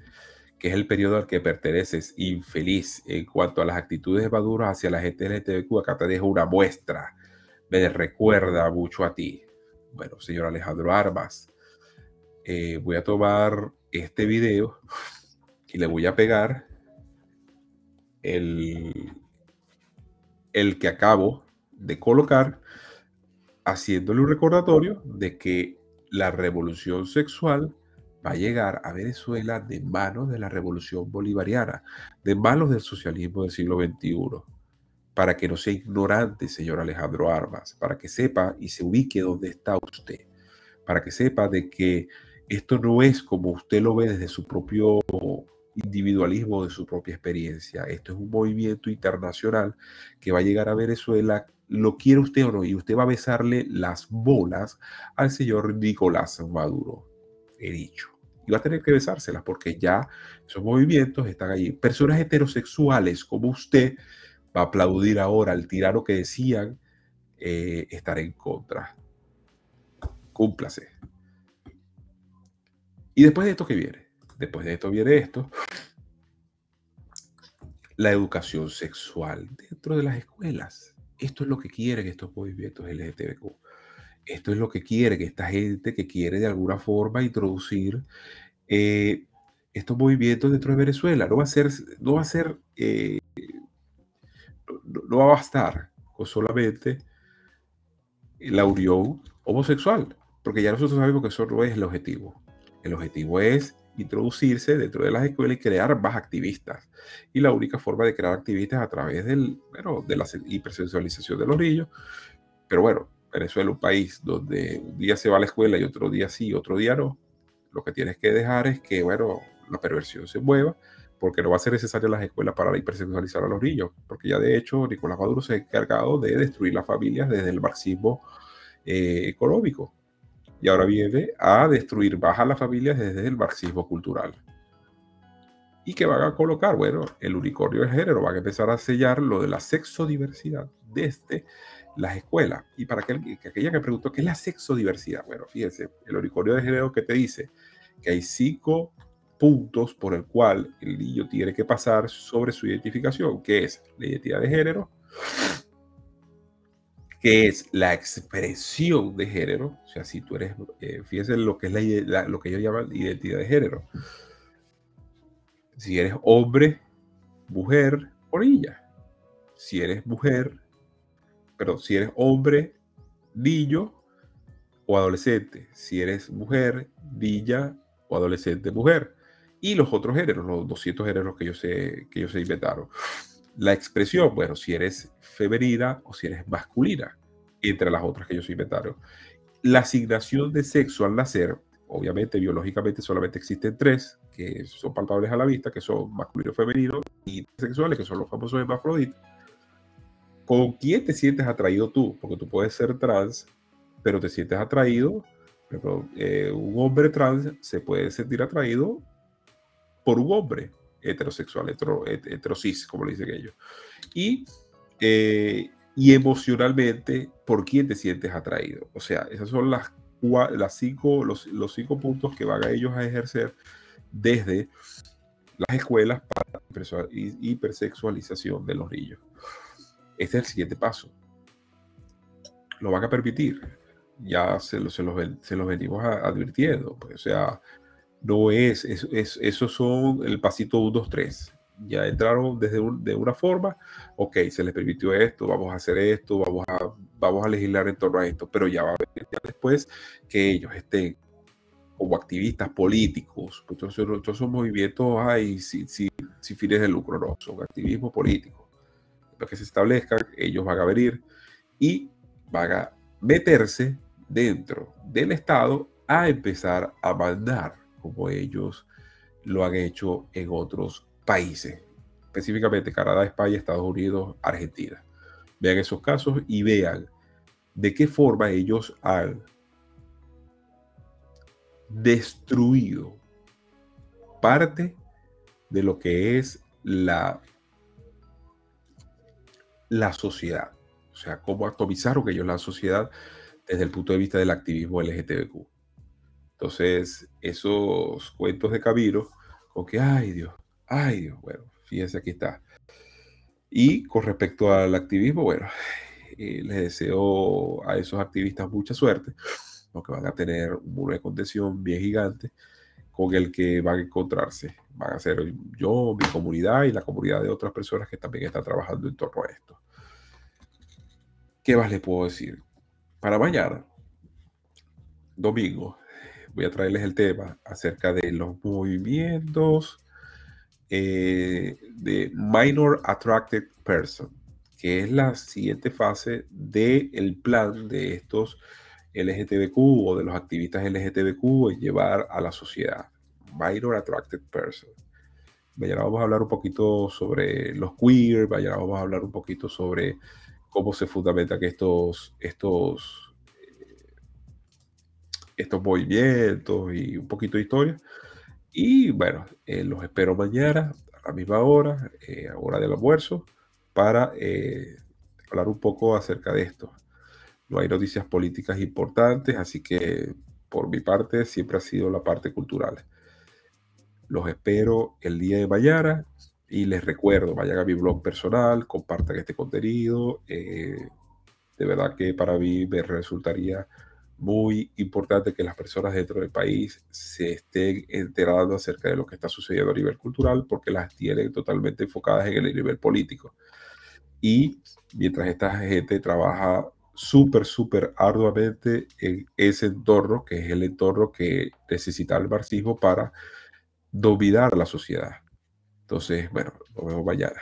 que es el periodo al que perteneces, infeliz en cuanto a las actitudes maduras hacia la gente LGTBQ. Acá te dejo una muestra, me recuerda mucho a ti. Bueno, señor Alejandro Armas, eh, voy a tomar este video y le voy a pegar el, el que acabo de colocar haciéndole un recordatorio de que la revolución sexual va a llegar a Venezuela de manos de la revolución bolivariana, de manos del socialismo del siglo XXI, para que no sea ignorante, señor Alejandro Armas, para que sepa y se ubique donde está usted, para que sepa de que esto no es como usted lo ve desde su propio individualismo, de su propia experiencia. Esto es un movimiento internacional que va a llegar a Venezuela lo quiere usted o no, y usted va a besarle las bolas al señor Nicolás Maduro, he dicho. Y va a tener que besárselas porque ya esos movimientos están allí. Personas heterosexuales como usted aplaudir ahora al tirano que decían eh, estar en contra. Cúmplase. Y después de esto, ¿qué viene? Después de esto viene esto. La educación sexual dentro de las escuelas. Esto es lo que quieren estos movimientos LGTBQ. Esto es lo que quiere que esta gente que quiere de alguna forma introducir eh, estos movimientos dentro de Venezuela. No va a ser, no va a ser, eh, no, va a bastar con solamente la unión homosexual, porque ya nosotros sabemos que eso no es el objetivo. El objetivo es introducirse dentro de las escuelas y crear más activistas. Y la única forma de crear activistas a través del, bueno, de la hipersensualización de los niños. Pero bueno, Venezuela es un país donde un día se va a la escuela y otro día sí, otro día no. Lo que tienes que dejar es que, bueno, la perversión se mueva, porque no va a ser necesario las escuelas para hipersexualizar a los niños, porque ya de hecho Nicolás Maduro se ha encargado de destruir las familias desde el marxismo eh, económico y ahora viene a destruir, baja las familias desde el marxismo cultural. ¿Y que van a colocar? Bueno, el unicornio de género, van a empezar a sellar lo de la sexodiversidad desde las escuelas. Y para aquel, que, aquella que preguntó, ¿qué es la sexodiversidad? Bueno, fíjense, el unicornio de género que te dice que hay cinco puntos por el cual el niño tiene que pasar sobre su identificación, que es la identidad de género, que es la expresión de género, o sea, si tú eres, eh, fíjense lo que es la, lo que ellos llaman identidad de género. Si eres hombre, mujer o niña. Si eres mujer, pero si eres hombre, niño o adolescente. Si eres mujer, niña o adolescente, mujer. Y los otros géneros, los 200 géneros que ellos se, que ellos se inventaron. La expresión, bueno, si eres femenina o si eres masculina, entre las otras que ellos inventaron. La asignación de sexo al nacer, obviamente biológicamente solamente existen tres, que son palpables a la vista, que son masculino, femenino y sexuales, que son los famosos hermafroditas. ¿Con quién te sientes atraído tú? Porque tú puedes ser trans, pero te sientes atraído. Eh, un hombre trans se puede sentir atraído por un hombre heterosexual, hetero, heterosis, como le dicen ellos. Y, eh, y emocionalmente, ¿por quién te sientes atraído? O sea, esas son las, las cinco, los, los cinco puntos que van a ellos a ejercer desde las escuelas para la hipersexualización de los niños. Este es el siguiente paso. Lo van a permitir. Ya se, se, los, se los venimos advirtiendo. Pues, o sea, no es, es, es, esos son el pasito 1, 2, 3. Ya entraron desde de una forma, ok, se les permitió esto, vamos a hacer esto, vamos a, vamos a legislar en torno a esto, pero ya va a haber después que ellos estén como activistas políticos, entonces todos son movimientos hay sin, sin, sin, fines de lucro, no, son activismo político. Lo que se establezcan, ellos van a venir y van a meterse dentro del Estado a empezar a mandar como ellos lo han hecho en otros países, específicamente Canadá, España, Estados Unidos, Argentina. Vean esos casos y vean de qué forma ellos han destruido parte de lo que es la, la sociedad. O sea, cómo atomizaron ellos la sociedad desde el punto de vista del activismo LGTBQ. Entonces, esos cuentos de Camilo, con que, ay Dios, ay Dios, bueno, fíjense, aquí está. Y con respecto al activismo, bueno, eh, les deseo a esos activistas mucha suerte, porque van a tener un muro de contención bien gigante con el que van a encontrarse. Van a ser yo, mi comunidad y la comunidad de otras personas que también están trabajando en torno a esto. ¿Qué más les puedo decir? Para mañana, domingo, voy a traerles el tema acerca de los movimientos eh, de Minor Attracted Person, que es la siguiente fase del plan de estos LGTBQ o de los activistas LGTBQ en llevar a la sociedad. Minor Attracted Person. Mañana vamos a hablar un poquito sobre los queer, mañana vamos a hablar un poquito sobre cómo se fundamentan estos, estos, eh, estos movimientos y un poquito de historia. Y bueno, eh, los espero mañana a la misma hora, eh, a hora del almuerzo, para eh, hablar un poco acerca de esto. No hay noticias políticas importantes, así que por mi parte siempre ha sido la parte cultural. Los espero el día de mañana y les recuerdo, vayan a mi blog personal, compartan este contenido. de verdad que para mí me resultaría muy importante que las personas dentro del país se estén enterando acerca de lo que está sucediendo a nivel cultural porque las tienen totalmente enfocadas en el nivel político. Y mientras esta gente trabaja súper, súper arduamente en ese entorno, que es el entorno que necesita el marxismo para dominar la sociedad. Entonces, bueno, nos vemos mañana.